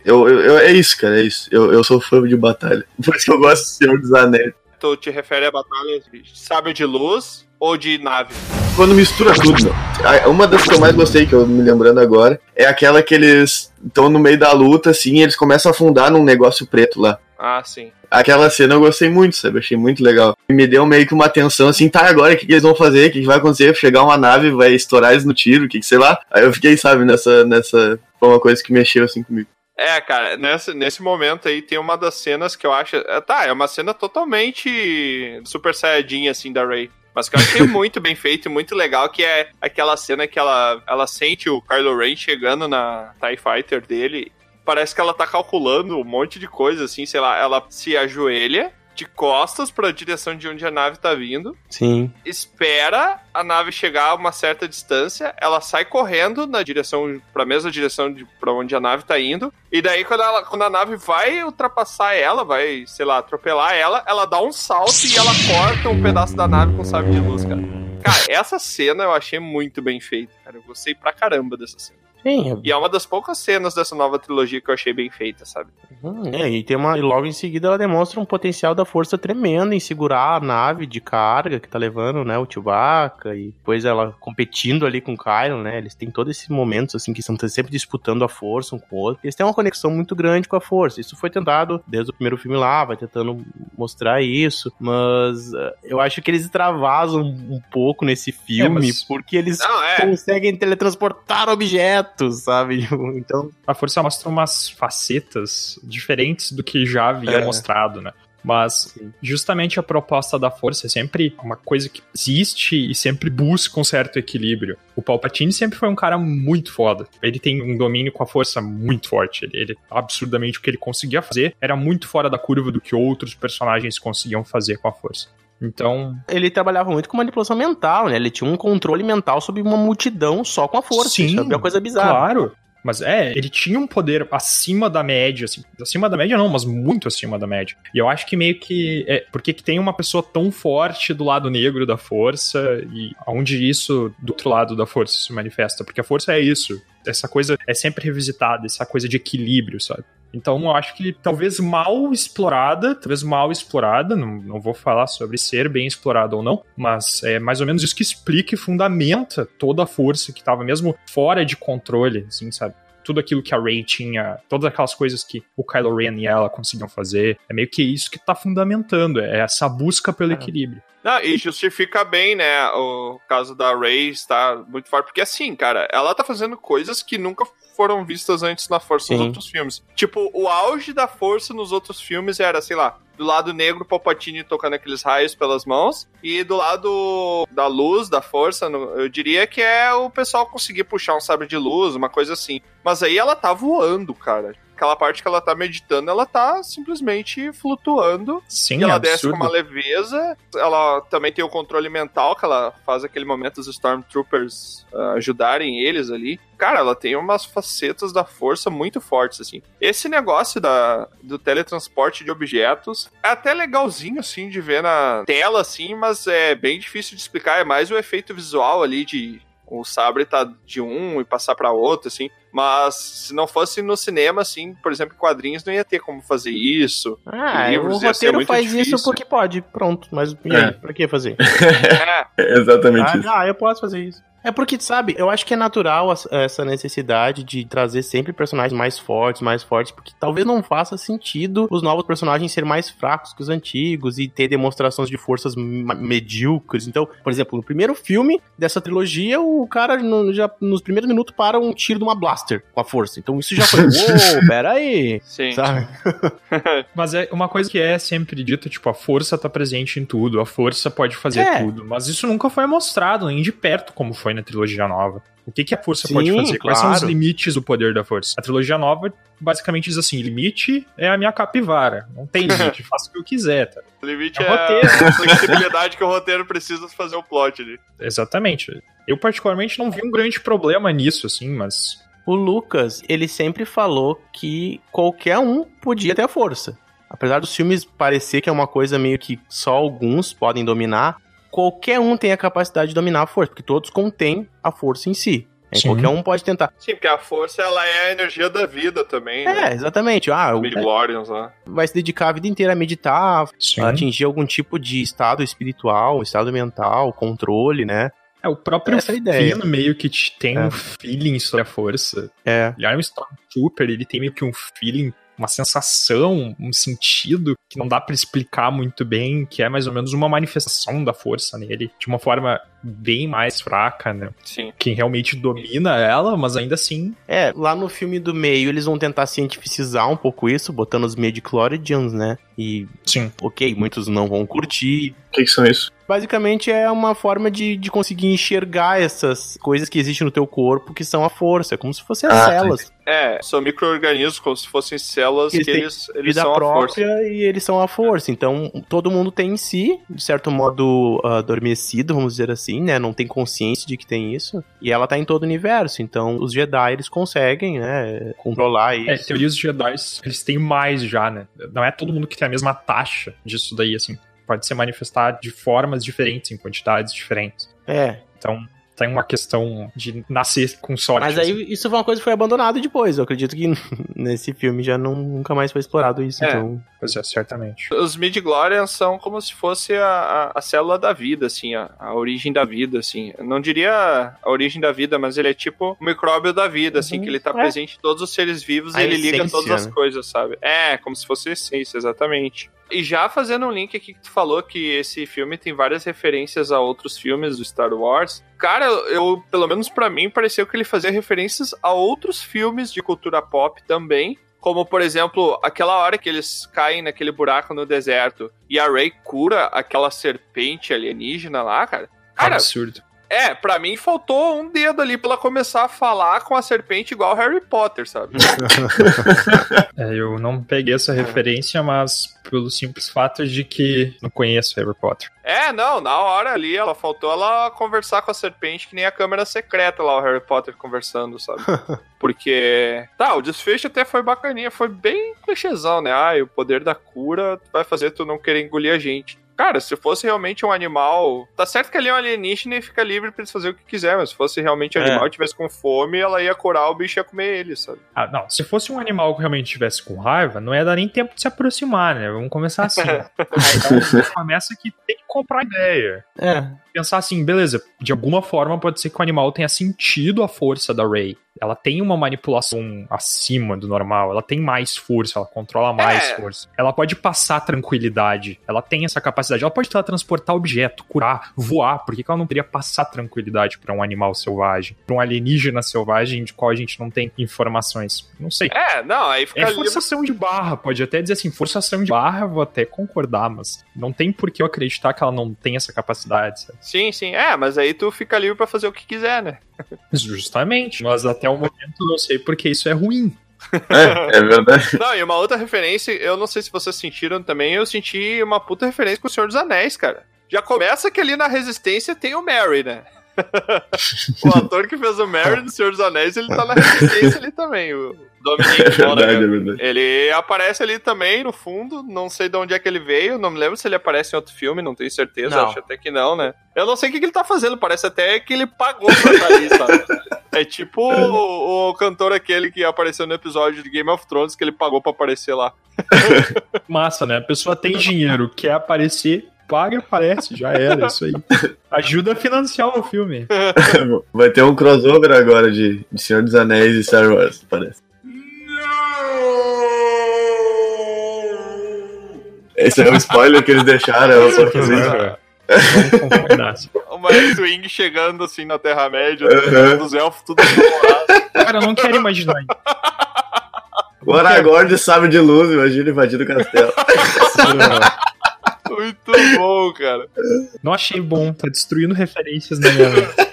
Eu, eu, eu, é isso, cara, é isso. Eu, eu sou fã de batalha. Por isso que eu gosto do Senhor dos Anéis. Tu te refere a batalhas de sábio de luz ou de nave? Quando mistura tudo, meu. Uma das que eu mais gostei, que eu me lembrando agora, é aquela que eles estão no meio da luta, assim, e eles começam a afundar num negócio preto lá. Ah, sim. Aquela cena eu gostei muito, sabe? Achei muito legal. E me deu meio que uma tensão assim, tá, agora o que, que eles vão fazer? O que, que vai acontecer? Chegar uma nave, vai estourar eles no tiro, o que, que sei lá. Aí eu fiquei, sabe, nessa. nessa. Foi uma coisa que mexeu assim comigo. É, cara, nesse, nesse momento aí tem uma das cenas que eu acho. é, Tá, é uma cena totalmente super saiyajin, assim, da Ray. Mas que eu achei muito bem feito e muito legal, que é aquela cena que ela, ela sente o Kylo Ren chegando na TIE Fighter dele. Parece que ela tá calculando um monte de coisa, assim, sei lá, ela se ajoelha de costas para a direção de onde a nave tá vindo, Sim. espera a nave chegar a uma certa distância, ela sai correndo na direção, pra mesma direção de para onde a nave tá indo, e daí quando, ela, quando a nave vai ultrapassar ela, vai, sei lá, atropelar ela, ela dá um salto e ela corta um pedaço da nave com sabre de luz, cara. Cara, essa cena eu achei muito bem feita, cara. Eu gostei pra caramba dessa cena. Sim, E é uma das poucas cenas dessa nova trilogia que eu achei bem feita, sabe? Hum, é, e tem uma. E logo em seguida ela demonstra um potencial da força tremendo em segurar a nave de carga que tá levando, né, o Chewbacca, e depois ela competindo ali com o Kylo, né? Eles têm todos esses momentos assim que estão sempre disputando a força um com o outro. Eles têm uma conexão muito grande com a força. Isso foi tentado desde o primeiro filme lá, vai tentando mostrar isso, mas eh, eu acho que eles extravasam um pouco nesse filme, mas- porque eles Não, é. conseguem teletransportar objetos, sabe? Então, A força mostra umas facetas diferentes do que já havia É. mostrado, né? Mas Sim. justamente a proposta da força é sempre uma coisa que existe e sempre busca um certo equilíbrio. O Palpatine sempre foi um cara muito foda. Ele tem um domínio com a força muito forte. Ele, ele absurdamente o que ele conseguia fazer era muito fora da curva do que outros personagens conseguiam fazer com a força. Então, ele trabalhava muito com manipulação mental, né? Ele tinha um controle mental sobre uma multidão só com a força. Sim, Isso é uma coisa bizarra. Claro. Mas é, ele tinha um poder acima da média, assim. Acima da média não, mas muito acima da média. E eu acho que meio que. É, porque que tem uma pessoa tão forte do lado negro da força e onde isso do outro lado da força se manifesta. Porque a força é isso. Essa coisa é sempre revisitada, essa coisa de equilíbrio, sabe? Então eu acho que talvez mal explorada, talvez mal explorada, não, não vou falar sobre ser bem explorada ou não, mas é mais ou menos isso que explica e fundamenta toda a força que estava mesmo fora de controle, assim, sabe? Tudo aquilo que a Rey tinha, todas aquelas coisas que o Kylo Ren e ela conseguiam fazer, é meio que isso que tá fundamentando, é essa busca pelo É. equilíbrio. Não, e justifica bem, né, o caso da Rey estar muito forte, porque assim, cara, ela tá fazendo coisas que nunca foram vistas antes na Força nos Sim. outros filmes. Tipo, o auge da Força nos outros filmes era, sei lá, do lado negro, Palpatine tocando aqueles raios pelas mãos, e do lado da luz, da Força, eu diria que é o pessoal conseguir puxar um sabre de luz, uma coisa assim. Mas aí ela tá voando, cara. Aquela parte que ela tá meditando, ela tá simplesmente flutuando Sim, e ela é desce com absurdo. uma leveza. Ela também tem o controle mental, que ela faz aquele momento dos Stormtroopers ah, ajudarem eles ali. Cara, ela tem umas facetas da força muito fortes, assim. Esse negócio da, do teletransporte de objetos é até legalzinho, assim, de ver na tela, assim, mas é bem difícil de explicar. É mais o efeito visual ali de o sabre tá de um e passar pra outro, assim. Mas se não fosse no cinema, assim, por exemplo, em quadrinhos, não ia ter como fazer isso. Ah, Livros o roteiro faz difícil. isso porque pode, pronto. Mas e É. aí, pra que fazer? É, É exatamente ah, isso. ah, eu posso fazer isso. É porque, sabe, eu acho que é natural essa necessidade de trazer sempre personagens mais fortes, mais fortes, porque talvez não faça sentido os novos personagens serem mais fracos que os antigos e ter demonstrações de forças medíocres. Então, por exemplo, no primeiro filme dessa trilogia, o cara no- já nos primeiros minutos para um tiro de uma blaster com a força. Então isso já foi, uou, pera aí, Sim. sabe? Mas é uma coisa que é sempre dita, tipo, a força tá presente em tudo, a força pode fazer É. tudo. Mas isso nunca foi mostrado, nem de perto, como foi na trilogia nova. O que, que a força Sim, pode fazer? Quais são os limites do poder da força? A trilogia nova basicamente diz assim: limite é a minha capivara. Não tem limite, faço o que eu quiser, tá? O limite É é, roteiro. a flexibilidade que o roteiro precisa fazer o plot ali. Exatamente. Eu, particularmente, não vi um grande problema nisso, assim, mas. O Lucas, ele sempre falou que qualquer um podia ter a força. Apesar dos filmes parecer que é uma coisa meio que só alguns podem dominar, qualquer um tem a capacidade de dominar a força, porque todos contêm a força em si. É, qualquer um pode tentar. Sim, porque a força ela é a energia da vida também, né? É, exatamente. Ah, o- Mid-Glorians lá. vai se dedicar a vida inteira a meditar, Sim. a atingir algum tipo de estado espiritual, estado mental, controle, né? É, o próprio Essa é ideia. Finn meio que te- tem É. um feeling sobre a força. É. Ele é um Stormtrooper, ele tem meio que um feeling, uma sensação, um sentido que não dá pra explicar muito bem, que é mais ou menos uma manifestação da força nele, de uma forma bem mais fraca, né? Sim. Quem realmente domina ela, mas ainda assim, É, lá no filme do meio eles vão tentar cientificizar um pouco isso, botando os Midi-Chloridians, né? E, sim. ok, muitos não vão curtir, O que, que são isso? Basicamente é uma forma de, de conseguir enxergar essas coisas que existem no teu corpo, que são a força, como se fossem as Ah, células. É, são micro-organismos como se fossem células Eles que têm eles, eles Vida são a própria força. e eles são a força. Então, todo mundo tem em si, de certo modo, ah, adormecido, vamos dizer assim, né? Não tem consciência de que tem isso. E ela tá em todo o universo. Então, os Jedi, eles conseguem, né? Controlar É, isso. teorias de Jedi, eles têm mais já, né? Não é todo mundo que tem a mesma taxa disso daí, assim. Pode ser manifestado de formas diferentes, em quantidades diferentes. É. Então, tem uma questão de nascer com sorte. Mas assim. aí, isso foi uma coisa que foi abandonada depois. Eu acredito que nesse filme já não, nunca mais foi explorado isso. É. Então, Pois é, certamente. Os mid-glorians são como se fosse a, a, a célula da vida, assim, a, a origem da vida, assim. Eu não diria a origem da vida, mas ele é tipo o micróbio da vida, assim, Uhum. que ele tá É. presente em todos os seres vivos A e ele liga todas as né? coisas, sabe? É, como se fosse essência, exatamente. E já fazendo um link aqui que tu falou que esse filme tem várias referências a outros filmes do Star Wars. Cara, eu, pelo menos pra mim, pareceu que ele fazia referências a outros filmes de cultura pop também. Como, por exemplo, aquela hora que eles caem naquele buraco no deserto e a Rey cura aquela serpente alienígena lá, cara. Cara, Absurdo. É, pra mim faltou um dedo ali pra ela começar a falar com a serpente igual Harry Potter, sabe? É, eu não peguei essa referência, mas pelo simples fato de que não conheço Harry Potter. É, não, na hora ali, ela faltou ela conversar com a serpente, que nem a câmera secreta lá, o Harry Potter conversando, sabe? Porque. Tá, o desfecho até foi bacaninha, foi bem clichêzão, né? Ah, o poder da cura vai fazer tu não querer engolir a gente. Cara, se fosse realmente um animal. Tá certo que ele é um alienígena e fica livre pra eles fazer o que quiser, mas se fosse realmente um É. animal e tivesse com fome, ela ia curar o bicho e ia comer ele, sabe? Ah, não. Se fosse um animal que realmente tivesse com raiva, não ia dar nem tempo de se aproximar, né? Vamos começar assim. então, começa que tem que comprar ideia. é. Pensar assim, beleza, de alguma forma pode ser que o animal tenha sentido a força da Rey. Ela tem uma manipulação acima do normal, ela tem mais força, ela controla mais É. força. Ela pode passar tranquilidade, ela tem essa capacidade. Ela pode teletransportar objeto, curar, voar. Por que que ela não poderia passar tranquilidade pra um animal selvagem? Pra um alienígena selvagem de qual a gente não tem informações? Não sei. É, não, aí fica É forçação de barra, pode até dizer assim, forçação de barra, eu vou até concordar, mas não tem por que eu acreditar que ela não tem essa capacidade, sabe? Sim, sim. É, mas aí tu fica livre pra fazer o que quiser, né? Justamente, mas até o momento eu não sei porque isso é ruim. É, é verdade. Não, e uma outra referência, eu não sei se vocês sentiram também, eu senti uma puta referência com o Senhor dos Anéis, cara. Já começa que ali na Resistência tem o Merry, né? o ator que fez o Merry no Senhor dos Anéis, ele tá na Resistência ali também, o Dominic É verdade, é verdade. Ele aparece ali também, no fundo, não sei de onde é que ele veio, não me lembro se ele aparece em outro filme, não tenho certeza, Não. acho até que não, né? Eu não sei o que, que ele tá fazendo, parece até que ele pagou pra estar ali, sabe? É tipo o, o cantor aquele que apareceu no episódio de Game of Thrones, que ele pagou pra aparecer lá. Massa, né? A pessoa tem dinheiro, quer aparecer, paga e aparece, já era, isso aí. Ajuda a financiar o filme. Vai ter um crossover agora de, de Senhor dos Anéis e Star Wars, parece. Esse é o spoiler que eles deixaram, é só que Vamos concordar. assim. O Max Wing chegando assim na Terra-média, Uhum. dos elfos tudo colorado. Cara, eu não quero imaginar. O Aragorn sabe de luz, imagina invadindo o castelo. Muito bom, cara. Não achei bom, tá destruindo referências na minha mente.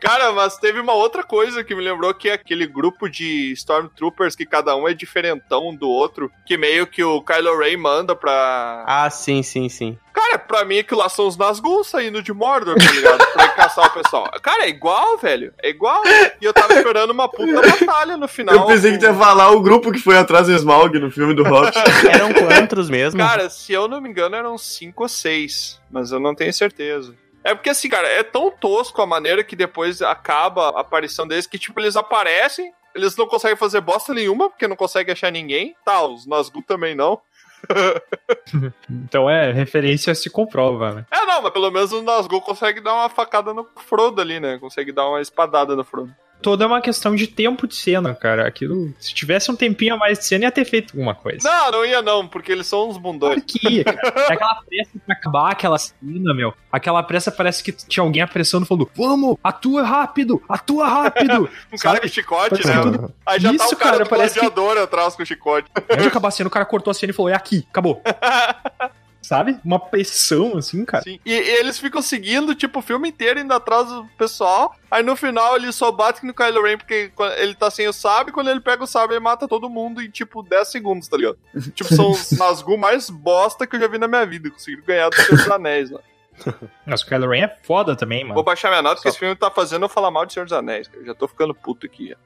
Cara, mas teve uma outra coisa que me lembrou que é aquele grupo de Stormtroopers que cada um é diferentão do outro, que meio que o Kylo Ren manda pra. Ah, sim, sim, sim. Cara, pra mim aquilo lá são os Nazgûl saindo de Mordor, tá ligado? pra caçar o pessoal. Cara, é igual, velho. É igual. E eu tava esperando uma puta batalha no final. Eu pensei que tu ia falar o grupo que foi atrás do Smaug no filme do Hobbit. Eram quantos mesmo? Cara, se eu não me engano, eram cinco ou seis, mas eu não tenho certeza. É porque, assim, cara, é tão tosco a maneira que depois acaba a aparição deles que, tipo, eles aparecem, eles não conseguem fazer bosta nenhuma, porque não conseguem achar ninguém. Tá, os Nazgûl também não. Então é, referência se comprova, né? É, não, mas pelo menos o Nazgûl consegue dar uma facada no Frodo ali, né? Consegue dar uma espadada no Frodo. Toda é uma questão de tempo de cena, cara. Aquilo, se tivesse um tempinho a mais de cena, ia ter feito alguma coisa. Não, não ia não, porque eles são uns bundões. Claro que ia, cara. É aquela pressa pra acabar aquela cena, meu. Aquela pressa parece que tinha alguém apressando falando: Vamos, atua rápido, atua rápido. Um cara com chicote, Parece né? tudo- Aí já tá Isso, o cara, cara, do parece que- atrás com o chicote. Antes de acabar a cena, o cara cortou a cena e falou: É aqui, acabou. Sabe? Uma pressão, assim, cara. Sim. E, e eles ficam seguindo, tipo, o filme inteiro indo atrás do pessoal. Aí no final ele só bate no Kylo Ren porque ele tá sem o sabre. Quando ele pega o sabre, ele mata todo mundo em, tipo, 10 segundos, tá ligado? tipo, são os Nazgûl mais bosta que eu já vi na minha vida. Conseguiram ganhar dos seus anéis, lá. Mas o Kylo Ren é foda também, mano. Vou baixar minha nota porque esse filme tá fazendo eu falar mal de Senhor dos Anéis. cara. Eu já tô ficando puto aqui.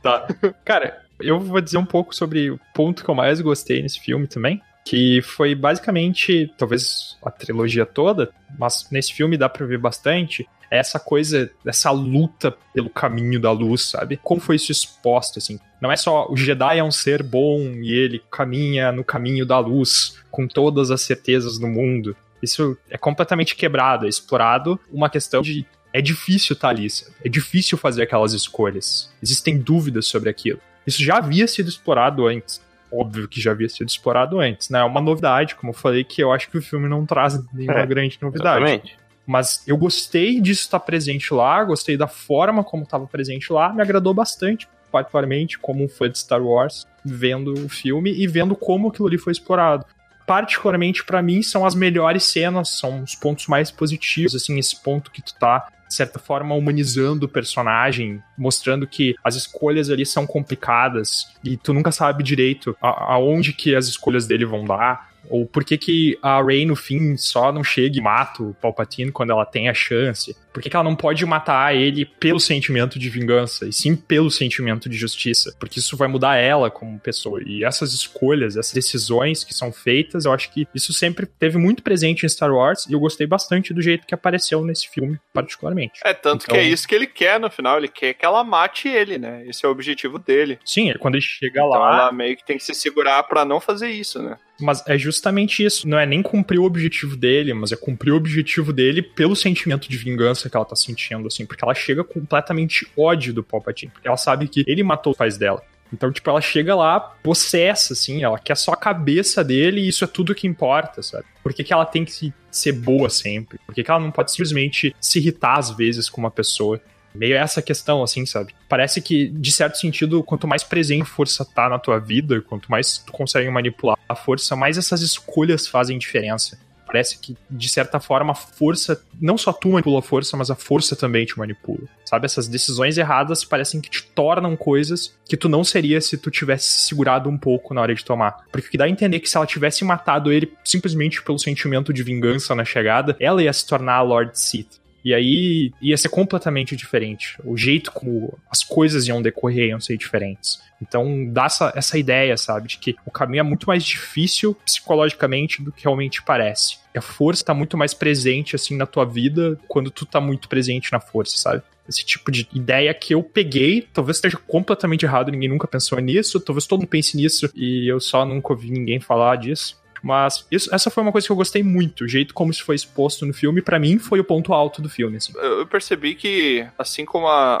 Tá. Cara, eu vou dizer um pouco sobre o ponto que eu mais gostei nesse filme também. Que foi basicamente, talvez a trilogia toda, mas nesse filme dá pra ver bastante. É essa coisa, essa luta pelo caminho da luz, sabe? Como foi isso exposto, assim? Não é só o Jedi é um ser bom e ele caminha no caminho da luz com todas as certezas do mundo. Isso é completamente quebrado, é explorado uma questão de é difícil estar ali, sabe? É difícil fazer aquelas escolhas. Existem dúvidas sobre aquilo. Isso já havia sido explorado antes. Óbvio que já havia sido explorado antes, né? É uma novidade, como eu falei, que eu acho que o filme não traz nenhuma É, grande novidade. Exatamente. Mas eu gostei disso estar presente lá, gostei da forma como estava presente lá, me agradou bastante, particularmente como um fã de Star Wars, vendo o filme e vendo como aquilo ali foi explorado. Particularmente pra mim são as melhores cenas, são os pontos mais positivos, assim, esse ponto que tu tá de certa forma humanizando o personagem, mostrando que as escolhas ali são complicadas e tu nunca sabe direito aonde que as escolhas dele vão dar. Ou por que, que a Rey, no fim, só não chega e mata o Palpatine quando ela tem a chance? Por que, que ela não pode matar ele pelo sentimento de vingança, e sim pelo sentimento de justiça? Porque isso vai mudar ela como pessoa. E essas escolhas, essas decisões que são feitas, eu acho que isso sempre teve muito presente em Star Wars, e eu gostei bastante do jeito que apareceu nesse filme, particularmente. É, tanto Então- que é isso que ele quer no final. Ele quer que ela mate ele, né? Esse é o objetivo dele. Sim, quando ele chega Então lá, ela meio que tem que se segurar pra não fazer isso, né? Mas é justamente isso. Não é nem cumprir o objetivo dele, mas é cumprir o objetivo dele pelo sentimento de vingança que ela tá sentindo, assim. Porque ela chega completamente ódio do Palpatine. Porque ela sabe que ele matou os pais dela. Então, tipo, ela chega lá possessa, assim. Ela quer só a cabeça dele e isso é tudo que importa, sabe? Por que, que ela tem que se- ser boa sempre? Por que, que ela não pode simplesmente se irritar às vezes com uma pessoa? Meio essa questão, assim, sabe? Parece que, de certo sentido, quanto mais presente força tá na tua vida, quanto mais tu consegue manipular a força, mais essas escolhas fazem diferença. Parece que, de certa forma, a força, não só tu manipula a força, mas a força também te manipula. Sabe? Essas decisões erradas parecem que te tornam coisas que tu não seria se tu tivesse se segurado um pouco na hora de tomar. Porque dá a entender que se ela tivesse matado ele simplesmente pelo sentimento de vingança na chegada, ela ia se tornar a Lord Sith. E aí ia ser completamente diferente. O jeito como as coisas iam decorrer iam ser diferentes. Então dá essa, essa ideia, sabe, de que o caminho é muito mais difícil psicologicamente do que realmente parece. E a força tá muito mais presente, assim, na tua vida quando tu tá muito presente na força, sabe? Esse tipo de ideia que eu peguei, talvez esteja completamente errado, ninguém nunca pensou nisso, talvez todo mundo pense nisso e eu só nunca ouvi ninguém falar disso. Mas isso, essa foi uma coisa que eu gostei muito. O jeito como isso foi exposto no filme, para mim, foi o ponto alto do filme. Assim. Eu percebi que, assim como a,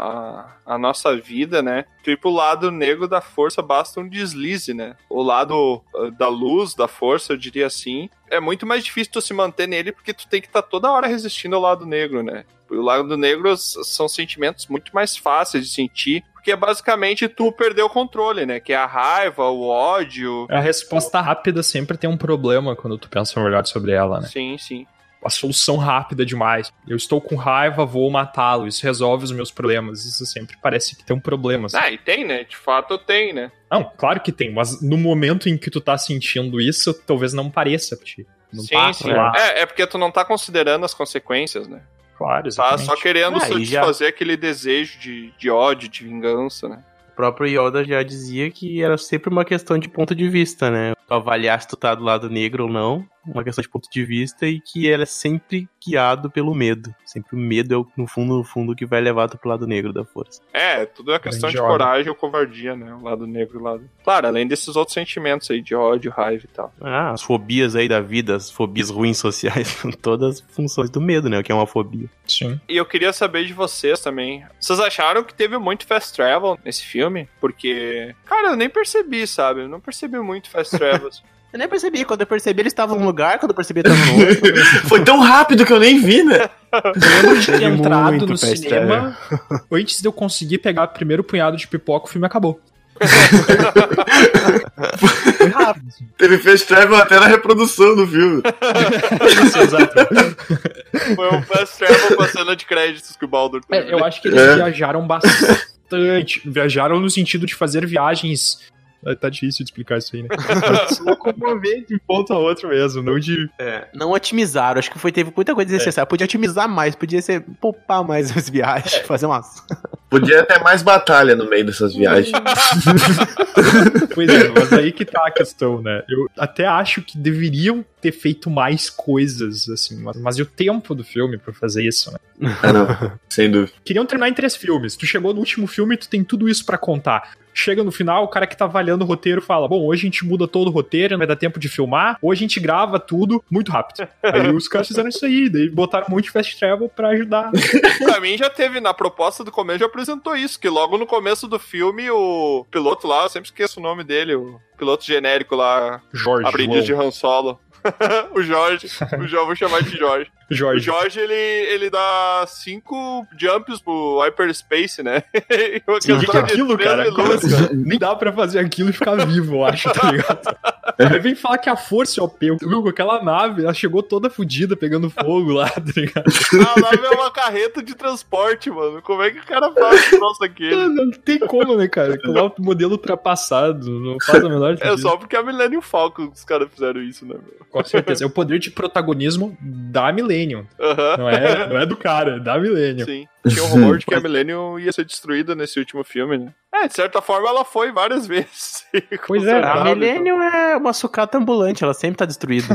a, a, nossa vida, né? Tipo, o lado negro da força basta um deslize, né? O lado uh, da luz, da força, eu diria assim, é muito mais difícil tu se manter nele porque tu tem que estar tá toda hora resistindo ao lado negro, né? O lado negro são sentimentos muito mais fáceis de sentir porque é basicamente tu perdeu o controle, né? Que é a raiva, o ódio. A resposta rápida sempre tem um problema quando tu pensa melhor sobre ela, né? Sim, sim. A solução rápida demais. Eu estou com raiva, vou matá-lo. Isso resolve os meus problemas. Isso sempre parece que tem um problema. Assim. Ah, e tem, né? De fato tem, né? Não, claro que tem, mas no momento em que tu tá sentindo isso, talvez não pareça pra ti. Não sim, sim. É, é porque tu não tá considerando as consequências, né? Claro, exatamente. Tá só querendo ah, satisfazer já... aquele desejo de, de ódio, de vingança, né? O próprio Yoda já dizia que era sempre uma questão de ponto de vista, né? Tu avaliar se tu tá do lado negro ou não, uma questão de ponto de vista, e que era sempre guiado pelo medo. Sempre o medo é, o, no fundo, no fundo, que vai levar tu pro lado negro da força. É, tudo é questão de coragem ou covardia, né? O lado negro e o lado. Claro, além desses outros sentimentos aí, de ódio, raiva e tal. Ah, as fobias aí da vida, as fobias ruins sociais, são todas funções do medo, né? O que é uma fobia. Sim. E eu queria saber de vocês também. Vocês acharam que teve muito fast travel nesse filme? Porque, cara, eu nem percebi, sabe? Eu não percebi muito fast travel. Eu nem percebi. Quando eu percebi, eles estavam num lugar, quando eu percebi, eles estavam no outro. Foi tão rápido que eu nem vi, né? Eu tinha entrado no cinema. Antes de eu conseguir pegar o primeiro punhado de pipoca, o filme acabou. Foi rápido. Ele fez travel até na reprodução do filme. Isso, exato. Foi um fast travel com a cena de créditos que o Baldur teve. É, eu acho que eles é. viajaram bastante. Viajaram no sentido de fazer viagens Tá difícil de explicar isso aí, né? Se locomover de um ponto a outro mesmo, não de. É, não otimizaram. Acho que foi, teve muita coisa necessária. É. Podia otimizar mais, podia ser poupar mais as viagens, é. fazer umas. Podia ter mais batalha no meio dessas viagens. pois é, mas aí que tá a questão, né? Eu até acho que deveriam ter feito mais coisas, assim, mas, mas e o tempo do filme para fazer isso, né? Ah, não. Sem dúvida. Queriam terminar em três filmes. Tu chegou no último filme e tu tem tudo isso para contar. Chega no final, o cara que tá avaliando o roteiro fala: Bom, hoje a gente muda todo o roteiro, não vai dar tempo de filmar. Hoje a gente grava tudo muito rápido. Aí os caras fizeram isso aí, daí botaram um monte de fast travel pra ajudar. pra mim já teve, na proposta do começo, já apresentou isso, que logo no começo do filme, o piloto lá, eu sempre esqueço o nome dele, o piloto genérico lá, Jorge. Aprendiz de Han Solo. o Jorge. O Jorge, vou chamar de Jorge. Jorge. O Jorge, ele, ele dá cinco jumps pro hyperspace, né? O que é aquilo, cara? Assim? Nem dá pra fazer aquilo e ficar vivo, eu acho, tá ligado? Aí vem falar que a força é OP. Hugo, aquela nave, ela chegou toda fodida, pegando fogo lá, tá ligado? A nave é uma carreta de transporte, mano. Como é que o cara faz um troço daquele? Não, não tem como, né, cara? Com o modelo ultrapassado, não faz a menor É só porque a Millennium Falcon os caras fizeram isso, né, meu? Com certeza. É o poder de protagonismo da Millennium. Uhum. Não, é, não é do cara, é da Millennium. Sim. Tinha um rumor de que a Millennium ia ser destruída nesse último filme, né? É, de certa forma ela foi várias vezes. Pois é, a Millennium é uma sucata ambulante, ela sempre tá destruída.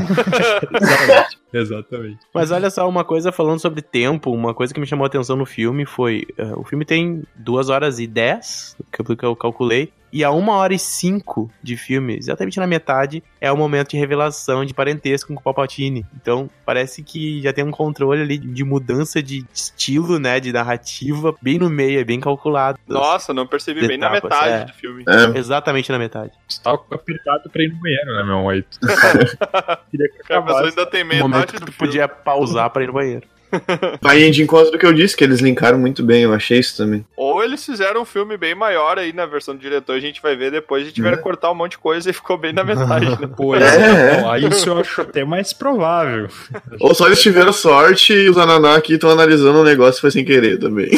Exatamente. Exatamente. Mas olha só, uma coisa falando sobre tempo, uma coisa que me chamou a atenção no filme foi: uh, o filme tem 2 horas e 10, que eu calculei, e a uma hora e cinco de filme, exatamente na metade, é o momento de revelação de parentesco com o Palpatine. Então, parece que já tem um controle ali de mudança de estilo, né, de narrativa, bem no meio, é bem calculado. Nossa, não percebi bem na metade é. do filme. É. Exatamente na metade. Você tava apertado pra ir no banheiro, né, meu? Aí Queria que acabasse. É, mas ainda tem metade do filme. podia pausar pra ir no banheiro. Vai de encontro do que eu disse, que eles linkaram muito bem, eu achei isso também. Ou eles fizeram um filme bem maior aí na versão do diretor, a gente vai ver depois, gente vai é. cortar um monte de coisa e ficou bem na metade, né? Pô, é, é. aí isso eu acho até mais provável. Ou só eles tiveram sorte e os Ananá aqui estão analisando o negócio e foi sem querer também.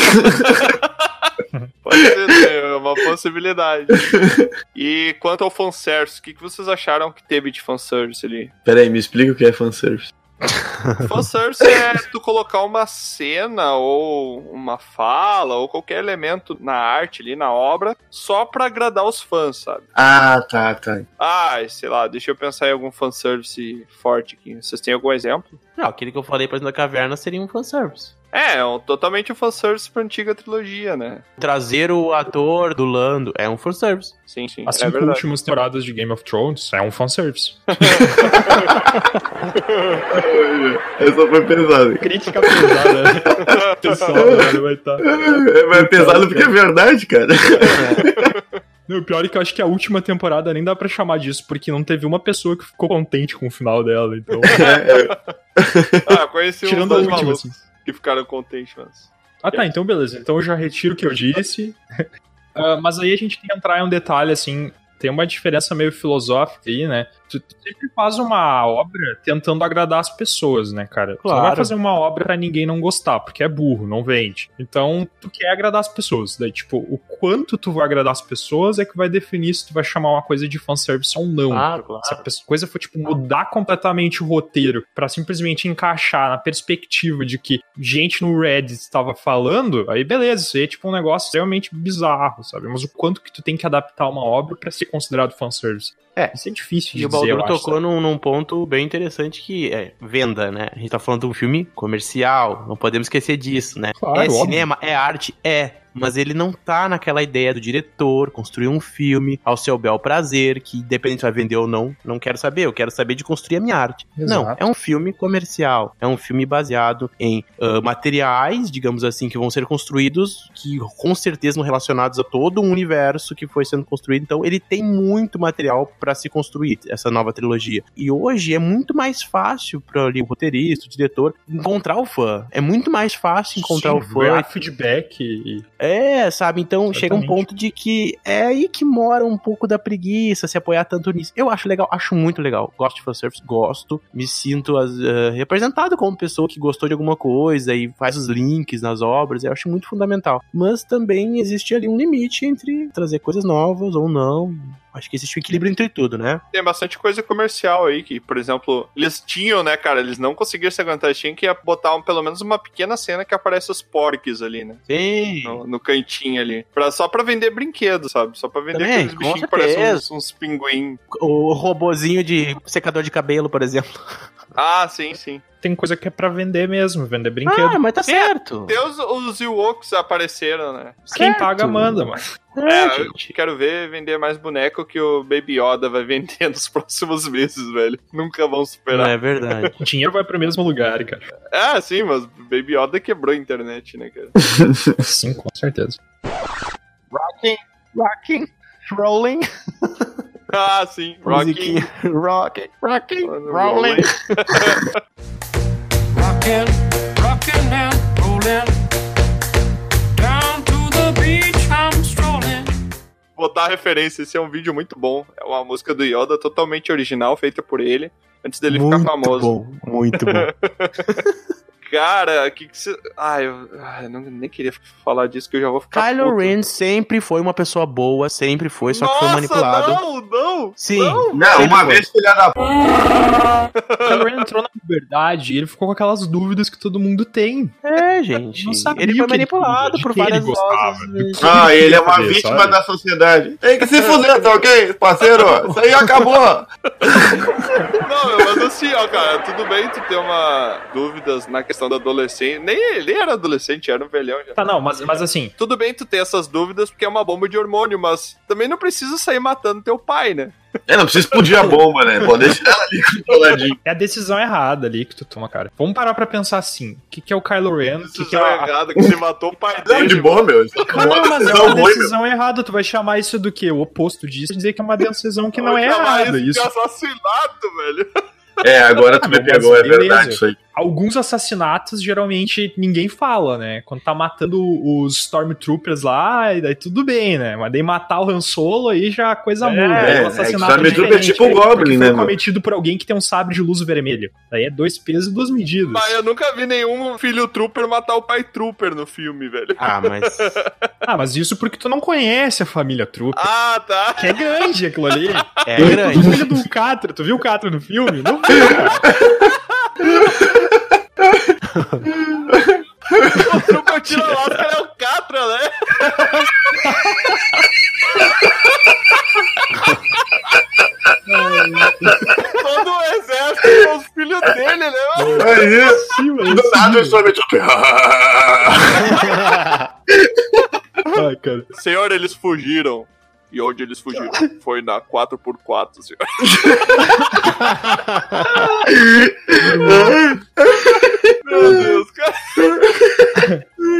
Pode ser, né? é uma possibilidade. E quanto ao fanservice, o que, que vocês acharam que teve de fanservice ali? Peraí, me explica o que é fanservice. Fanservice é tu colocar uma cena ou uma fala ou qualquer elemento na arte ali, na obra, só pra agradar os fãs, sabe? Ah, tá, tá. Ah, sei lá, deixa eu pensar em algum fanservice forte aqui. Vocês têm algum exemplo? Não, aquele que eu falei pra da caverna seria um fanservice. É, é um, totalmente um fanservice pra antiga trilogia, né? Trazer o ator do Lando é um fanservice. Sim, sim. As é cinco verdade. últimas temporadas de Game of Thrones é um fanservice. Essa foi pesada. Crítica pesada, né? Pessoal velho, vai estar. É, é pesado porque é verdade, cara. Não, o pior é que eu acho que a última temporada nem dá pra chamar disso, porque não teve uma pessoa que ficou contente com o final dela, então. Ah, conheci Tirando a última, malucos assim. Que ficaram contentes, mas... Ah, tá, então beleza. Então eu já retiro o que eu disse. Ah, mas aí a gente tem que entrar em um detalhe, assim, tem uma diferença meio filosófica aí, né? Tu, tu sempre faz uma obra tentando agradar as pessoas, né, cara? Tu não vai Claro. fazer uma obra pra ninguém não gostar, porque é burro, não vende. Então, tu quer agradar as pessoas. Daí, tipo, o quanto tu vai agradar as pessoas é que vai definir se tu vai chamar uma coisa de fanservice ou não. Claro, claro. Se a coisa for, tipo, mudar completamente o roteiro pra simplesmente encaixar na perspectiva de que gente no Reddit estava falando, aí beleza, isso aí é tipo um negócio extremamente bizarro, sabe? Mas o quanto que tu tem que adaptar uma obra pra ser considerado fanservice? É. Isso é difícil de E o dizer, eu Baldur acho, tocou sabe? num, num ponto bem interessante que é venda, né? A gente tá falando de um filme comercial, não podemos esquecer disso, né? Claro, é óbvio. cinema, é arte, é. Mas ele não tá naquela ideia do diretor construir um filme ao seu bel prazer, que independente se vai vender ou não, não quero saber, eu quero saber de construir a minha arte. Não, Exato. é um filme comercial, é um filme baseado em ah, materiais, digamos assim, que vão ser construídos, que com certeza não relacionados a todo um universo que foi sendo construído. Então ele tem muito material pra se construir essa nova trilogia. E hoje é muito mais fácil para o roteirista, o diretor encontrar o fã. É muito mais fácil encontrar Sim, o fã ganhar feedback e... é, sabe? Então chega um Exatamente. ponto de que é aí que mora um pouco da preguiça, se apoiar tanto nisso. Eu acho legal, acho muito legal. Gosto de fanservice, gosto. Me sinto eh, representado como pessoa que gostou de alguma coisa e faz os links nas obras. Eu acho muito fundamental. Mas também existe ali um limite entre trazer coisas novas ou não. Acho que existe um equilíbrio entre tudo, né? Tem bastante coisa comercial aí, que, por exemplo, eles tinham, né, cara, eles não conseguiram se aguentar, eles tinham que botar um- pelo menos uma pequena cena que aparece os porques ali, né? Sim. No, no cantinho ali. Pra, só pra vender brinquedo, sabe? Só pra vender Também, aqueles bichinhos que parecem uns, uns pinguim. O robozinho de secador de cabelo, por exemplo. Ah, sim, sim. Tem coisa que é pra vender mesmo, vender brinquedo. Ah, mas tá certo. Até os, os Ewoks apareceram, né? Quem certo. paga, manda, mas... É, eu quero ver vender mais boneco que o Baby Yoda vai vender nos próximos meses, velho. Nunca vão Não superar. é verdade. O dinheiro vai pro mesmo lugar, cara. Ah, sim, mas Baby Yoda quebrou a internet, né, cara? Sim, com certeza. Rocking, rocking, rolling. Ah, sim. Musiquinha. Rocking, rocking, Rolling. rolling. Rockin', rockin' and rollin'. Botar a referência, esse é um vídeo muito bom. É uma música do Yoda totalmente original, feita por ele, antes dele muito ficar famoso. bom, muito bom. Cara, que que você. Ah, eu, ah, eu não, nem queria falar disso, que eu já vou ficar. Kylo puto. Ren sempre foi uma pessoa boa, sempre foi, só que foi Nossa, manipulado. Não, não! Sim. Não, Não, uma foi. vez, filha da p. O Kylo Ren entrou na puberdade e ele ficou com aquelas dúvidas que todo mundo tem. É, gente. Não sabia Ele foi ele manipulado de por ele várias gostava, vozes. do Ah, ele é uma Saber, vítima sabe? da sociedade. Tem que se fuder, tá ok, parceiro? Isso aí acabou. Não, mas assim, ó, cara, tudo bem tu ter uma dúvidas na questão da adolescente. Nem ele era adolescente, era um velhão já. Tá, não, mas, mas assim, Tudo bem tu ter essas dúvidas porque é uma bomba de hormônio, mas também não precisa sair matando teu pai, né? É, não precisa explodir a bomba, né? Pode deixar ela ali controladinha. é a decisão errada ali que tu toma, cara. Vamos parar pra pensar assim: o que, que é o Kylo Ren? O que, que é a, errada que você matou o pai Não, dele. de boa, meu. Não, uma mas é decisão uma ruim, decisão errada. Tu vai chamar isso do quê? O oposto disso. Dizer que é uma decisão que não é errada. isso de assassinato, velho. É, agora tu Ah, me pegou, é beleza. verdade isso aí. Alguns assassinatos geralmente ninguém fala, né? Quando tá matando os Stormtroopers lá, e daí tudo bem, né? Mas daí matar o Han Solo aí já a coisa muda. é, Aí o é, assassinato Stormtrooper é tipo o Goblin, né, Foi cometido por alguém que tem um sabre de luz vermelho. Daí é dois pesos e duas medidas. Mas eu nunca vi nenhum filho trooper matar o pai trooper no filme, velho. Ah, mas. Ah, mas isso porque tu não conhece a família Trooper. Ah, tá. Que é grande aquilo ali. É grande. O filho do Catra, tu viu o Catra no filme? Não viu, cara. O os caras é o Catra, né? Todo o exército é os filhos dele, né? Aí, Sim, Do nada eu tipo. Ai, cara. Senhor, eles fugiram. E onde eles fugiram? Foi na 4x4, senhor. Meu Deus, cara.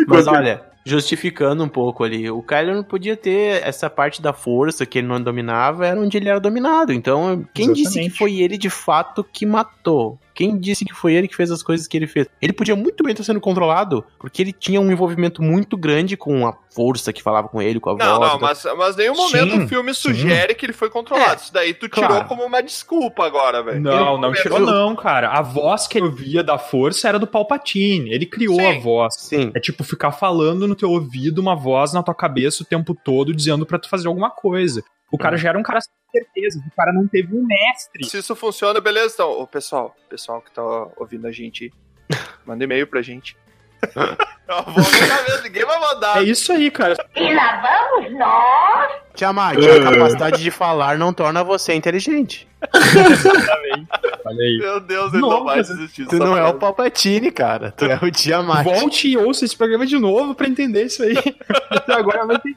Mas olha, justificando um pouco ali, o Kylo não podia ter essa parte da força que ele não dominava, era onde ele era dominado. Então, quem disse que Exatamente. foi ele de fato que matou? Quem disse que foi ele que fez as coisas que ele fez? Ele podia muito bem estar sendo controlado, porque ele tinha um envolvimento muito grande com a força que falava com ele, com a Não, voz. não, mas, mas nenhum momento Sim, o filme sugere que ele foi controlado. É, Isso daí tu tirou claro. como uma desculpa agora, velho. Não, não Ele- tirou não, cara. A voz que ele ouvia da força era do Palpatine. Ele criou Sim. a voz. Sim. É tipo ficar falando no teu ouvido uma voz na tua cabeça o tempo todo dizendo pra tu fazer alguma coisa. O cara já era um cara sem certeza. O cara não teve um mestre. Se isso funciona, beleza. Então, ô, pessoal, pessoal que tá ouvindo a gente, manda e-mail pra gente. Eu vou mandar mesmo, ninguém vai mandar. É isso aí, cara. E lá vamos nós. Tiamat, a capacidade de falar não torna você inteligente. Olha aí. Meu Deus, ele não Nossa, vai desistir. Tu não é o. Palpatine, cara. Tu é o Tiamat. Volte e ouça esse programa de novo pra entender isso aí. Até agora vai ter.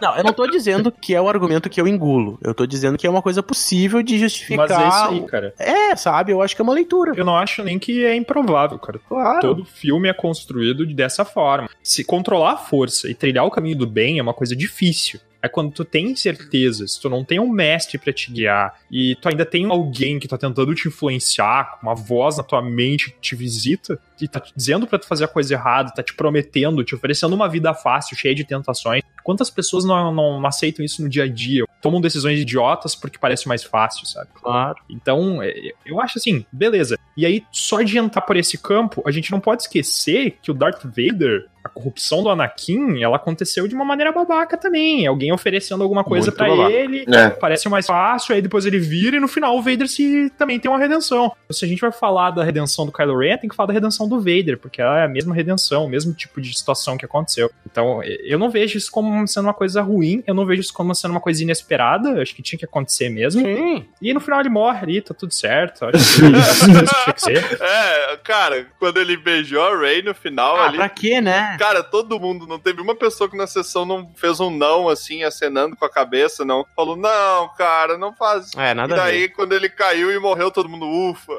Não, eu não tô dizendo que é o argumento que eu engulo. Eu tô dizendo que é uma coisa possível de justificar. Mas é isso aí, cara. É, sabe? Eu acho que é uma leitura. Eu não acho nem que é improvável, cara. Claro. Todo filme é construído dessa forma. Se controlar a força e trilhar o caminho do bem é uma coisa difícil. É quando tu tem certezas, tu não tem um mestre pra te guiar e tu ainda tem alguém que tá tentando te influenciar, uma voz na tua mente que te visita e tá te dizendo pra tu fazer a coisa errada, tá te prometendo, te oferecendo uma vida fácil, cheia de tentações. Quantas pessoas não, não, não aceitam isso no dia a dia? Tomam decisões idiotas porque parece mais fácil, sabe? Claro. Então, é, eu acho assim, beleza. E aí, só de entrar por esse campo, a gente não pode esquecer que o Darth Vader, a corrupção do Anakin, ela aconteceu de uma maneira babaca também. Alguém oferecendo alguma coisa babaca. ele, É. parece mais fácil, aí depois ele vira e no final o Vader se também tem uma redenção. Se a gente vai falar da redenção do Kylo Ren, tem que falar da redenção do Vader, porque ela é a mesma redenção, o mesmo tipo de situação que aconteceu. Então, eu não vejo isso como sendo uma coisa ruim, eu não vejo isso como sendo uma coisa inesperada, acho que tinha que acontecer mesmo. Sim. E no final ele morre ali, tá tudo certo. Acho que isso tinha que ser. É, cara, quando ele beijou a Ray no final Ah, ali. pra quê, né? Cara, todo mundo, não teve uma pessoa que na sessão não fez um não, assim, acenando com a cabeça, não. Falou, não, cara, não faz. É, E nada a ver. daí, quando ele caiu e morreu, todo mundo, ufa.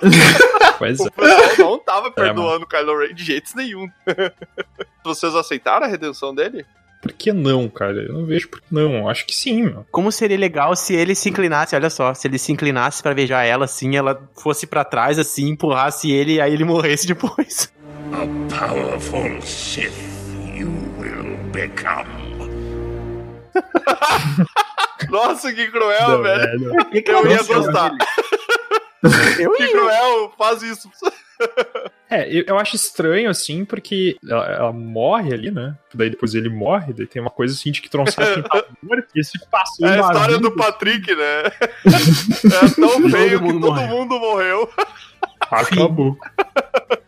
Pois é. O pessoal não tava perdoando o Kylo Ren de jeito nenhum. Vocês aceitaram a redenção dele? Por que não, cara? Eu não vejo por que não. Acho que sim, meu. Como seria legal se ele se inclinasse, olha só, se ele se inclinasse pra beijar ela assim, ela fosse pra trás assim, empurrasse ele e aí ele morresse depois. A powerful Sith you will become. Nossa, que cruel, velho. Que Eu ia gostar. Eu Que cruel, faz isso. É, eu, eu acho estranho, assim, porque ela, ela morre ali, né? Daí depois ele morre, daí tem uma coisa assim de que trouxeram quem tá morto, e esse passou É a história vida, do Patrick, né? É tão feio que mundo todo morreu. mundo morreu. Acabou.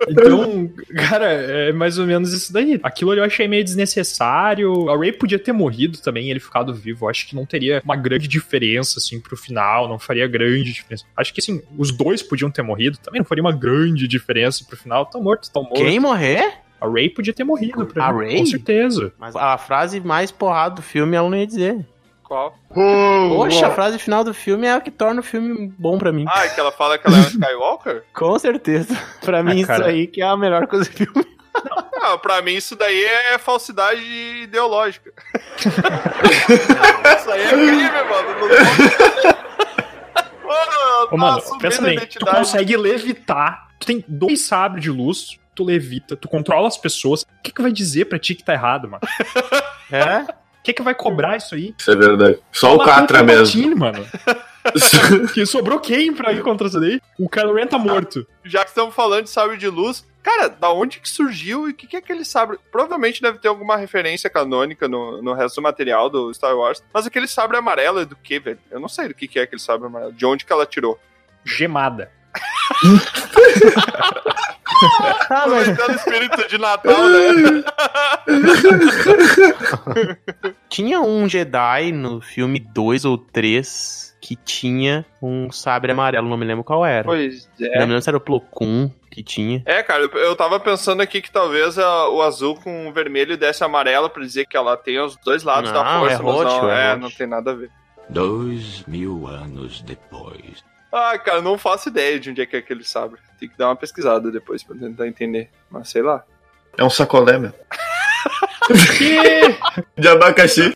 Então, cara, é mais ou menos isso daí. Aquilo ali eu achei meio desnecessário. A Ray podia ter morrido também, ele ficado vivo. Eu acho que não teria uma grande diferença, assim, pro final. Não faria grande diferença. Acho que, assim, os dois podiam ter morrido. Também não faria uma grande diferença pro final. Tão morto, tão morto. Quem morrer? A Ray podia ter morrido pra A mim, Rey? Com certeza. Mas a frase mais porrada do filme ela não ia dizer. Qual? Poxa, a frase final do filme é a que torna o filme bom pra mim. Ah, é que ela fala que ela é um Skywalker? Com certeza. Pra mim, isso cara. aí que é a melhor coisa do filme. Não, pra mim isso daí é falsidade ideológica. isso aí é crime, mano. Não Mano, Ô, tá mano, assumindo pensa a bem, tu consegue levitar, tu tem dois sabres de luz, tu levita, tu controla as pessoas. O que que vai dizer pra ti que tá errado, mano? É? O que que vai cobrar isso aí? Isso é verdade. Só o Catra mesmo. Palpatine, mano. Que sobrou quem pra ir contra isso daí? O Kylo Ren tá morto. Já que estamos falando de sabre de luz, cara, da onde que surgiu e o que, que é aquele sabre? Provavelmente deve ter alguma referência canônica no, no resto do material do Star Wars. Mas aquele sabre amarelo é do que, velho? Eu não sei do que, que é aquele sabre amarelo. De onde que ela tirou? Gemada. Ah, mas Aproveitando o espírito de Natal, né? tinha um Jedi no filme 2 ou 3 que tinha um sabre amarelo, não me lembro qual era. Pois Não é. me lembro se era o Plo Koon que tinha. É, cara, eu- tava pensando aqui que talvez a- o azul com o vermelho desse amarelo pra dizer que ela tem os dois lados da Não, força, é roxo, não, é é, roxo. não tem nada a ver. Dois mil anos depois. Ah, cara, não faço ideia de onde é que é aquele sabre. Tem que dar uma pesquisada depois pra tentar entender. Mas sei lá. É um sacolé, meu. De abacaxi.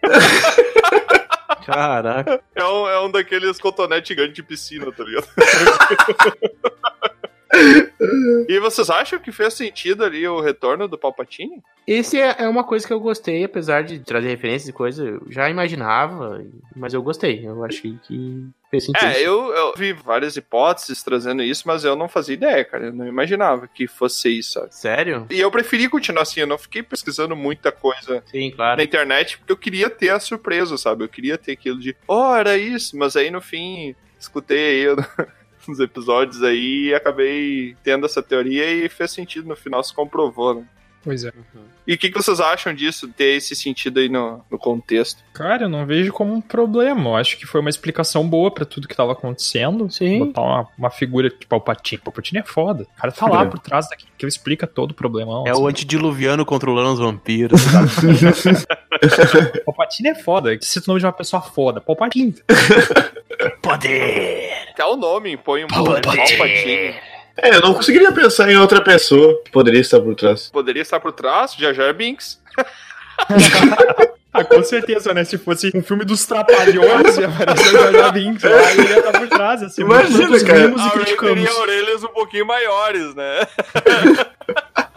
Caraca. É um, é um daqueles cotonetes gigantes de piscina, tá ligado? e vocês acham que fez sentido ali o retorno do Palpatine? Esse é, é uma coisa que eu gostei, apesar de trazer referências e coisa, eu já imaginava, mas eu gostei. Eu achei que fez sentido. É, eu, eu vi várias hipóteses trazendo isso, mas eu não fazia ideia, cara. Eu não imaginava que fosse isso, sabe? Sério? E eu preferi continuar assim, eu não fiquei pesquisando muita coisa Sim, claro. na internet, porque eu queria ter a surpresa, sabe? Eu queria ter aquilo de, oh, era isso, mas aí no fim, escutei aí uns episódios aí e acabei tendo essa teoria e fez sentido no final, se comprovou, né? Pois é. E o que, que vocês acham disso, ter esse sentido aí no, no contexto? Cara, eu não vejo como um problema. Eu acho que foi uma explicação boa pra tudo que tava acontecendo. Sim. Botar uma, uma figura de Palpatine. Palpatine é foda. O cara tá lá É. por trás daquilo que ele explica todo o problema. É o antediluviano controlando os vampiros. Palpatine é foda. Cita o nome de uma pessoa foda. Palpatine. Poder! Até o nome põe um Palpatine. É, eu não conseguiria pensar em outra pessoa que poderia estar por trás. Poderia estar por trás, já já é Binks. Ah, com certeza, né? Se fosse um filme dos Trapalhões, ia aparecer o Jar Jar Binks lá, ele ia estar por trás, assim. Imagina, cara. A e Ray criticamos. teria orelhas um pouquinho maiores, né?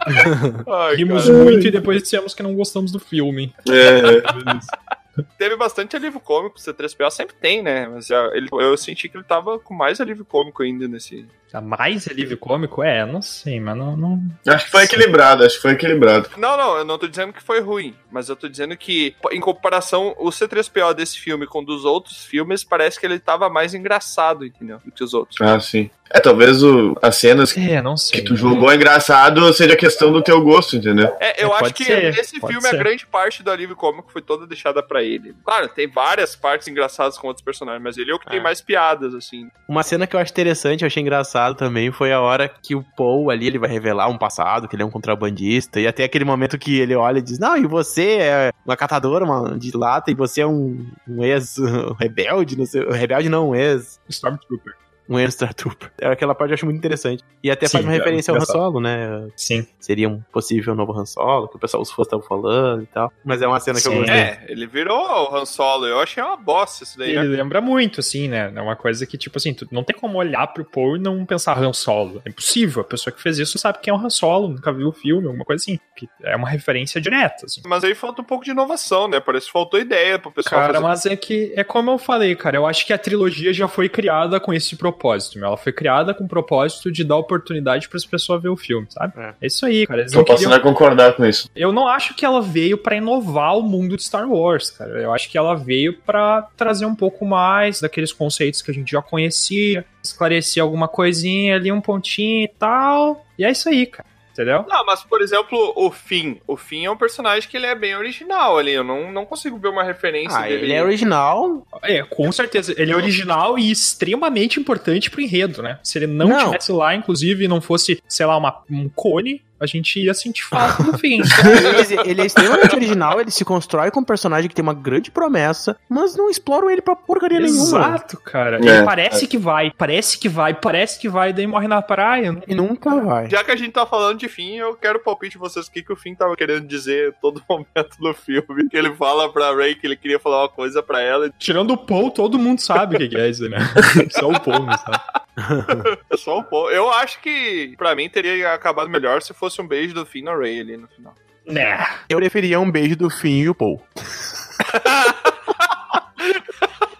Ai, Rimos cara. muito e depois dissemos que não gostamos do filme. É, Teve bastante alívio cômico, o C3PO sempre tem, né? Mas ele, eu senti que ele tava com mais alívio cômico ainda nesse. A mais alívio cômico? É, não sei, mas não. não... acho que foi equilibrado, acho que foi equilibrado. Não, não, eu não tô dizendo que foi ruim, mas eu tô dizendo que, em comparação, o C3PO desse filme com dos outros filmes, parece que ele tava mais engraçado, entendeu? Do que os outros. Ah, sim. É, talvez o, as cenas que É, não sei. tu julgou engraçado seja questão do teu gosto, entendeu? É, eu É, acho que ser, nesse filme a ser. grande parte do alívio cômico foi toda deixada pra ele. Claro, tem várias partes engraçadas com outros personagens, mas ele é o que tem É. mais piadas, assim. Uma cena que eu acho interessante, eu achei engraçado também, foi a hora que o Paul ali, ele vai revelar um passado, que ele é um contrabandista, e até aquele momento que ele olha e diz, não, e você é uma catadora uma, de lata, e você é um, um ex-rebelde, não sei, rebelde não, um ex... Stormtrooper. Um ex-Trooper. É Aquela parte eu acho muito interessante. E até Sim, faz uma é, referência ao Han. Solo, né? Sim. Seria um possível novo Han Solo, que o pessoal, os fãs estavam falando e tal. Mas é uma cena que eu Sim. gostei. É, ele virou o Han Solo. Eu achei uma bosta isso daí, Ele né? lembra muito, assim, né? É uma coisa que, tipo assim, tu não tem como olhar pro Paul e não pensar Han Solo. É impossível. A pessoa que fez isso sabe quem é o Han Solo, nunca viu o filme, alguma coisa assim. Que é uma referência direta, assim. Mas aí falta um pouco de inovação, né? Parece que faltou ideia pro pessoal Cara, fazer. mas é que é como eu falei, cara. Eu acho que a trilogia já foi criada com esse propósito. Meu. Ela foi criada com o propósito de dar oportunidade para as pessoas ver o filme, sabe? É. É, isso aí, cara. Eles Tô não passando queriam... a concordar com isso. Eu não acho que ela veio pra inovar o mundo de Star Wars, cara. Eu acho que ela veio pra trazer um pouco mais daqueles conceitos que a gente já conhecia, esclarecer alguma coisinha ali, um pontinho e tal. E é isso aí, cara. Entendeu? Não, mas por exemplo, o Finn. O Finn é um personagem que ele é bem original ali. Eu não, não consigo ver uma referência Ah, dele. ele é original. É, com certeza. Ele é original e extremamente importante pro enredo, né? Se ele não, Não. tivesse lá, inclusive, e não fosse, sei lá, uma, um cone, a gente ia sentir falta no fim. Ele, ele é extremamente original, ele se constrói com um personagem que tem uma grande promessa, mas não exploram ele pra porcaria nenhuma. Exato, cara. É, Ele parece que vai, parece que vai, parece que vai, daí morre na praia. né? E nunca vai. Já que a gente tá falando de Finn, eu quero o palpite de vocês o que, que o Finn tava querendo dizer a todo momento no filme. Que ele fala pra Ray que ele queria falar uma coisa pra ela. Tirando o Paul, todo mundo sabe o que que é isso, né? Só o Paul não sabe. É só um pouco. Eu acho que, pra mim, teria acabado melhor se fosse um beijo do Finn na Ray ali no final. Né. Eu preferia um beijo do Finn e o Paul.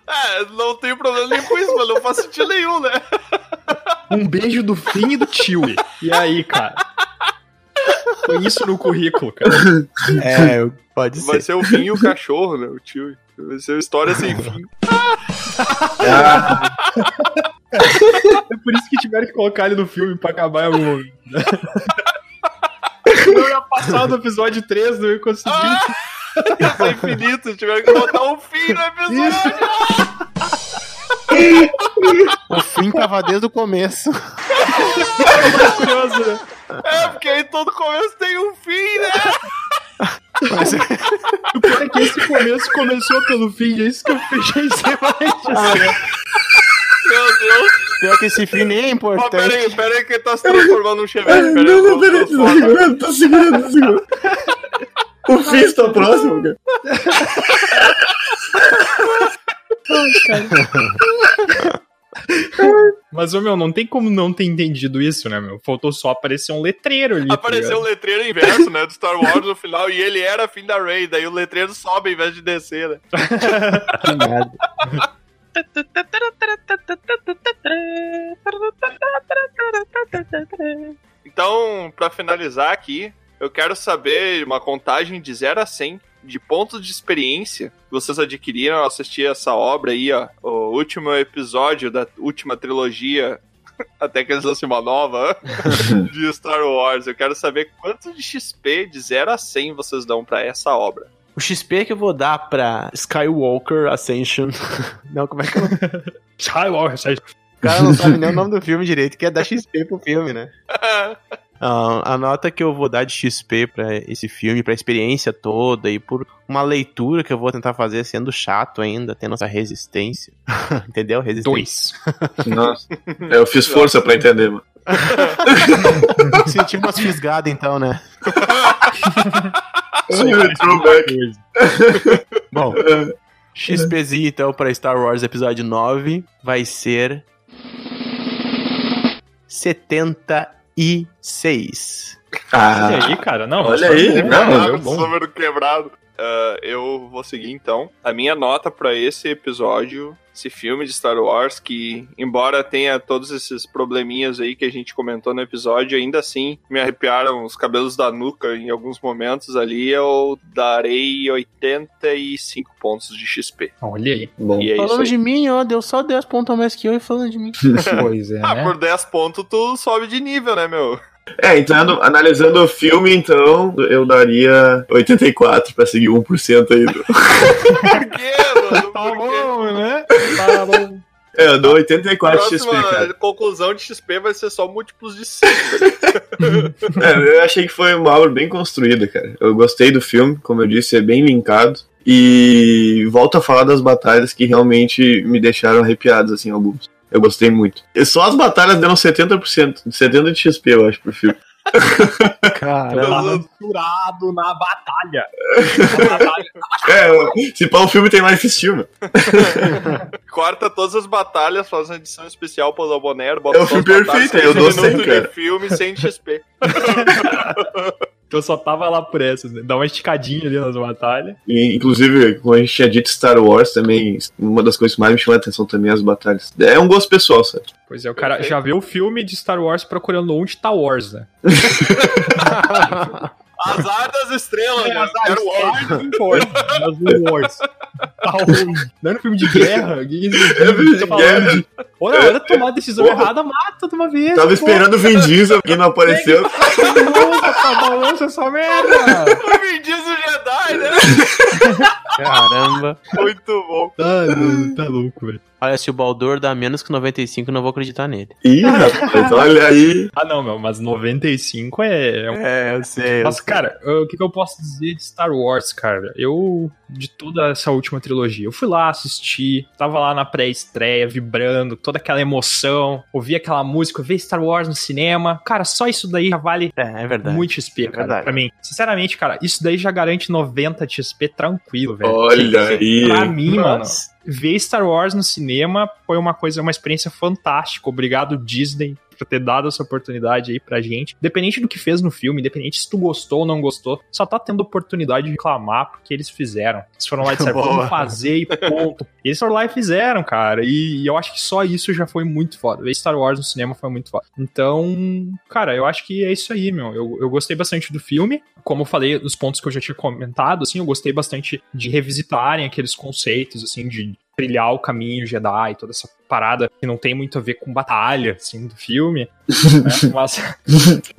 É, não tenho problema nenhum com isso, mas não faz sentido nenhum, né? Um beijo do Finn e do Chewie. E aí, cara? Foi isso no currículo, cara. É, pode Vai ser. ser o Finn e o cachorro, né? O tio. Vai ser uma história sem fim. Ah, É por isso que tiveram que colocar ele no filme pra acabar em algum momento. Eu ia passar do episódio 3, não ia conseguir. Isso é infinito, tiveram que botar um fim no episódio. O fim tava desde o começo. curioso, né? É, porque aí todo começo tem um fim, né? Mas, O pior é que esse começo começou pelo fim, é isso que eu fechei extremamente assim. Meu Deus. pior que esse fim nem é importante. pera aí, pera aí que ele tá se transformando num chevette. Pera aí, Não, não, vou- peraí, tô segurando, tô segurando, tô segurando. O fim está próximo, cara. Mas, ô, meu, não tem como não ter entendido isso, né, meu? Faltou só aparecer um letreiro ali. tá Apareceu um letreiro inverso, né, do Star Wars no final, e ele era fim da Rey, daí o letreiro sobe ao invés de descer, né? Que merda. Então, pra finalizar aqui, eu quero saber uma contagem de 0 a 100 de pontos de experiência que vocês adquiriram ao assistir essa obra aí, ó. O último episódio da última trilogia, até que eles lancem uma nova, de Star Wars. Eu quero saber quanto de XP de 0 a 100 vocês dão pra essa obra. O XP que eu vou dar pra Skywalker Ascension. Não, como é que é? Skywalker, sério. O cara não sabe nem o nome do filme direito, que é dar XP pro filme, né? Ah, a nota que eu vou dar de XP pra esse filme, pra experiência toda e por uma leitura que eu vou tentar fazer sendo chato ainda, tendo essa resistência. Entendeu? Resistência. Dois. Nossa. É, Eu fiz força pra entender, mano. Senti umas fisgadas então, né? Bom, XPzinho então pra Star Wars Episódio 9 vai ser 76. Ah, Olha aí, cara. Não, Olha aí, bom, não, bom. número quebrado. Ah, eu vou seguir então. A minha nota pra esse episódio, esse filme de Star Wars, que embora tenha todos esses probleminhas aí que a gente comentou no episódio, ainda assim me arrepiaram os cabelos da nuca em alguns momentos ali. Eu darei 85 pontos de XP. Olha aí. bom. E é Falando aí. de mim, ó, deu só 10 pontos a mais que eu e falando de mim. Pois é, Ah, né? por 10 pontos tu sobe de nível, né, meu? É, então, analisando o filme, então, eu daria 84 pra seguir 1% aí. Do... Por quê, mano? Tá Por quê? bom, né? Tá bom. É, eu dou 84 XP, cara. conclusão de XP vai ser só múltiplos de 5. É, eu achei que foi uma obra bem construída, cara. Eu gostei do filme, como eu disse, é bem linkado. E volto a falar das batalhas que realmente me deixaram arrepiados, assim, alguns. Eu gostei muito. E só as batalhas deram 70%, 70% de XP, eu acho, pro filme. Caramba. Tava misturado na batalha. É, se pá, o filme tem mais que filme. Corta todas as batalhas, faz uma edição especial pro Lobonero, bota É o filme perfeito, eu dou 15 100, minutos cara. de filme sem XP. Então eu só tava lá por essas, né? Dá uma esticadinha ali nas batalhas. E, inclusive, como a gente tinha dito, Star Wars também, uma das coisas que mais me chamou a atenção também é as batalhas. É um gosto pessoal, sabe? Pois é, o cara já vê o filme de Star Wars procurando onde tá Wars, né? Azar das estrelas, né? Quero Wars. Não importa, o Wars. Tá ruim. Não era filme de guerra? O que É filme de tá guerra. de- Olha, olha, tomar a decisão Porra. errada, mata de uma vez. Tava pô. esperando o Vin Diesel e não apareceu. Nossa, tá balança essa merda. O Vin Diesel Jedi, né? Caramba. Muito bom. Tá, tá louco, velho. Olha, se o Baldur dá menos que 95, eu não vou acreditar nele. Ih, rapaz, olha aí. Ah, não, meu, mas 95 é. é um- É, eu sei. Mas, cara, eu- o que, que eu posso dizer de Star Wars, cara? Eu, de toda essa última trilogia, eu fui lá assistir, tava lá na pré-estreia, vibrando, toda aquela emoção, ouvi aquela música, ver Star Wars no cinema. Cara, só isso daí já vale É, é verdade. muito XP, É cara, verdade. pra mim. Sinceramente, cara, isso daí já garante 90 de XP tranquilo, velho. Olha aí. Pra mim, mano. Ver Star Wars no cinema foi uma coisa, uma experiência fantástica. Obrigado, Disney, por ter dado essa oportunidade aí pra gente. Independente do que fez no filme, independente se tu gostou ou não gostou, só tá tendo oportunidade de reclamar porque eles fizeram. Eles foram lá e disseram, vamos fazer e ponto. Eles foram lá e fizeram, cara. E, e eu acho que só isso já foi muito foda. Ver Star Wars no cinema foi muito foda. Então, cara, eu acho que é isso aí, meu. Eu, eu gostei bastante do filme. Como eu falei nos pontos que eu já tinha comentado, assim, eu gostei bastante de revisitarem aqueles conceitos, assim, de trilhar o caminho Jedi, toda essa parada que não tem muito a ver com batalha, assim, do filme. né? Mas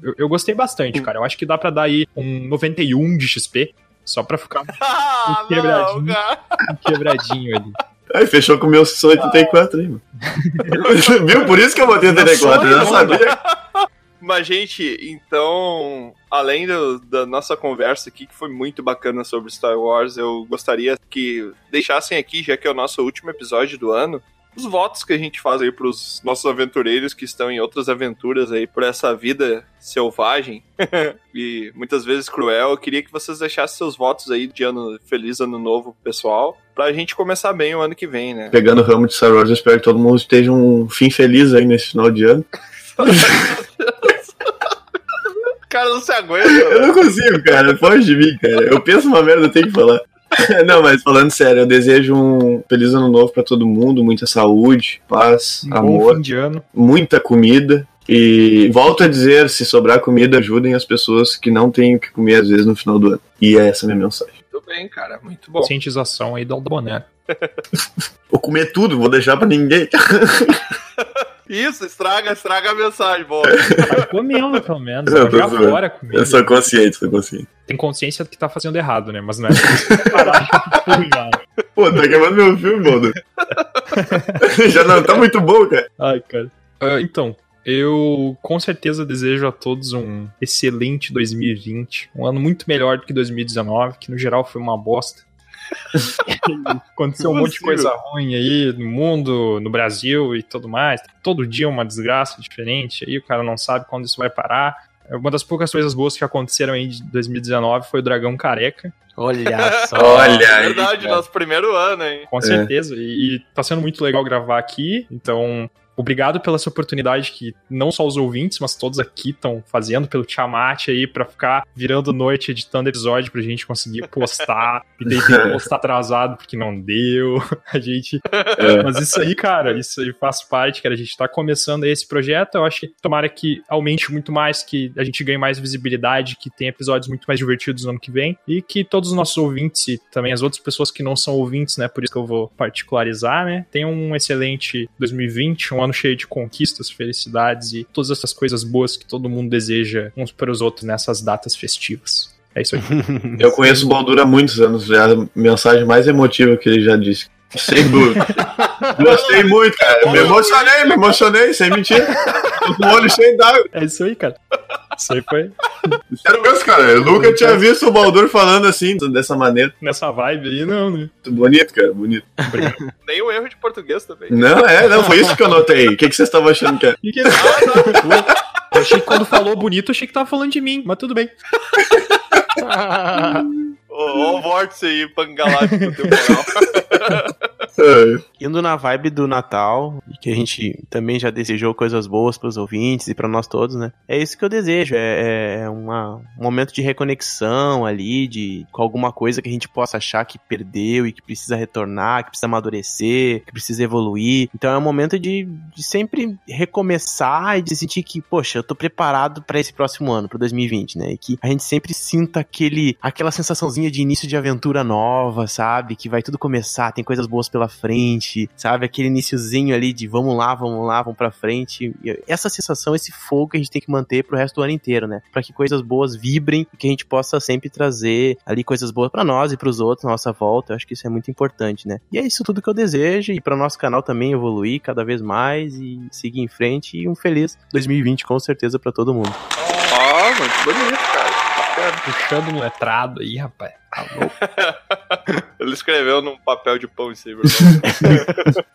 eu, eu gostei bastante, cara. Eu acho que dá pra dar aí um 91 de XP, só pra ficar Ah, um quebradinho, não, cara. um quebradinho ali. Aí fechou com o meu 84 aí, mano. Viu? Por isso que eu botei 84. Eu já sabia. Mas, gente, então, além do- da nossa conversa aqui, que foi muito bacana sobre Star Wars, eu gostaria que deixassem aqui, já que é o nosso último episódio do ano, os votos que a gente faz aí pros nossos aventureiros que estão em outras aventuras aí por essa vida selvagem e muitas vezes cruel. Eu queria que vocês deixassem seus votos aí de ano feliz ano novo, pessoal, pra gente começar bem o ano que vem, né? Pegando o ramo de Star Wars, eu espero que todo mundo esteja um fim feliz aí nesse final de ano. O cara não se aguenta, Eu não consigo, cara. Foge de mim, cara. Eu penso uma merda, eu tenho que falar. Não, mas falando sério, eu desejo um feliz ano novo pra todo mundo, muita saúde, paz, Um amor, fim de ano. muita comida. E volto a dizer, se sobrar comida, ajudem as pessoas que não têm o que comer às vezes no final do ano. E é essa a minha mensagem. Muito bem, cara. Muito bom. Conscientização aí do Boné. Vou comer tudo, vou deixar pra ninguém. Isso, estraga, estraga a mensagem, boa. Tá comendo, pelo menos. Eu tô fora comida. Eu sou consciente, sou consciente. Tem consciência que tá fazendo errado, né? Mas não é pra parar. Pô, tá queimando meu filme, Baldo. Já não tá muito bom, cara. Ai, cara. Ah, então, eu com certeza desejo a todos um excelente 2020. Um ano muito melhor do que 2019, que no geral foi uma bosta. Aconteceu um monte de coisa ruim aí no mundo, no Brasil e tudo mais. Todo dia uma desgraça diferente. Aí o cara não sabe quando isso vai parar. Uma das poucas coisas boas que aconteceram aí de 2019 foi o Dragão Careca. Olha só. Olha É aí. verdade, cara. nosso primeiro ano, hein? Com certeza. E, e tá sendo muito legal gravar aqui. Então, obrigado pela essa oportunidade que não só os ouvintes, mas todos aqui estão fazendo pelo Tiamat aí pra ficar virando noite editando episódio pra gente conseguir postar. e daí tem que postar atrasado porque não deu. A gente. É. Mas isso aí, cara, isso aí faz parte, cara. A gente tá começando esse projeto. Eu acho que tomara que aumente muito mais, que a gente ganhe mais visibilidade, que tenha episódios muito mais divertidos no ano que vem. E que todos os nossos ouvintes e também as outras pessoas que não são ouvintes, né? Por isso que eu vou particularizar, né? Tenham um excelente 2020, um ano cheio de conquistas, felicidades e todas essas coisas boas que todo mundo deseja uns para os outros nessas datas festivas. É isso aí. Eu conheço o Baldur há muitos anos, é a mensagem mais emotiva que ele já disse. Sem dúvida. Gostei muito, cara. Me emocionei, me emocionei, sem mentir. Tô com o olho cheio d'água. É isso aí, cara. Isso aí foi Sério mesmo, cara. Eu nunca tinha visto o Baldur falando assim, dessa maneira. nessa vibe aí, não, né? Bonito, cara, bonito. Nem o erro de português também. Não, é, não, foi isso que eu notei. O que, que vocês estavam achando que era? Que que é isso? Eu achei que quando falou bonito, eu achei que tava falando de mim, mas tudo bem. Ô, ô vórtice aí, pangalático temporal. É, Indo na vibe do Natal, que a gente também já desejou coisas boas pros ouvintes e pra nós todos, né? É isso que eu desejo, é, é uma, um momento de reconexão ali, de com alguma coisa que a gente possa achar que perdeu e que precisa retornar, que precisa amadurecer, que precisa evoluir. Então é um momento de, de sempre recomeçar e de sentir que, poxa, eu tô preparado pra esse próximo ano, pro 2020, né? E que a gente sempre sinta aquele, aquela sensaçãozinha de início de aventura nova, sabe? Que vai tudo começar, tem coisas boas pela frente, sabe? Aquele iniciozinho ali de vamos lá, vamos lá, vamos pra frente. E essa sensação, esse fogo que a gente tem que manter pro resto do ano inteiro, né? Pra que coisas boas vibrem e que a gente possa sempre trazer ali coisas boas pra nós e pros outros na nossa volta. Eu acho que isso é muito importante, né? E é isso tudo que eu desejo e para nosso canal também evoluir cada vez mais e seguir em frente e um feliz 2020 com certeza pra todo mundo. Ó, muito bonito, cara. Puxando um letrado aí, rapaz. Tá louco. Ele escreveu num papel de pão em cima.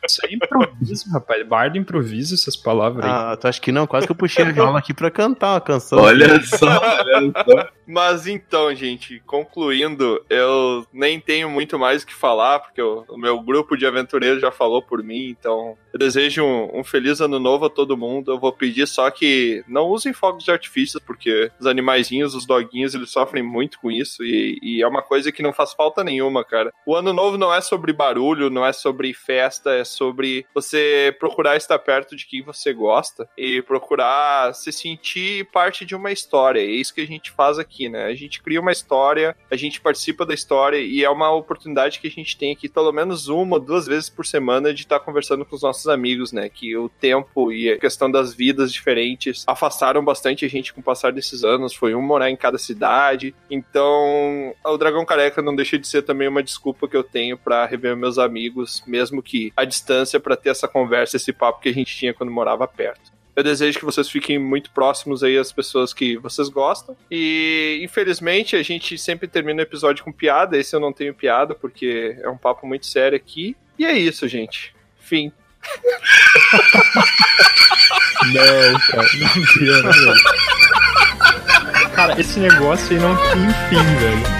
Isso aí é improviso, rapaz. Bardo improvisa essas palavras aí. Ah, tu acha que não? Quase que eu puxei a viola aqui pra cantar uma canção. Olha só, olha só. Mas então, gente, concluindo, eu nem tenho muito mais o que falar, porque o, o meu grupo de aventureiros já falou por mim, então eu desejo um, um feliz ano novo a todo mundo. Eu vou pedir só que não usem fogos de artifício, porque os animaizinhos, os doguinhos, eles sofrem muito com isso, e, e é uma coisa que não faz falta nenhuma, cara. O ano novo não é sobre barulho, não é sobre festa, é sobre você procurar estar perto de quem você gosta e procurar se sentir parte de uma história. É isso que a gente faz aqui, né? A gente cria uma história, a gente participa da história e é uma oportunidade que a gente tem aqui pelo menos uma duas vezes por semana de estar conversando com os nossos amigos, né? Que o tempo e a questão das vidas diferentes afastaram bastante a gente com o passar desses anos. Foi um morar em cada cidade. Então, o Dragão Careca não deixa de ser também uma desculpa que eu tenho para rever meus amigos, mesmo que à distância, para ter essa conversa, esse papo que a gente tinha quando morava perto. Eu desejo que vocês fiquem muito próximos aí às pessoas que vocês gostam. E, infelizmente, a gente sempre termina o episódio com piada. Esse eu não tenho piada, porque é um papo muito sério aqui. E é isso, gente. Fim. Não, cara, não tinha, velho. Cara, esse negócio aí não tem fim, velho.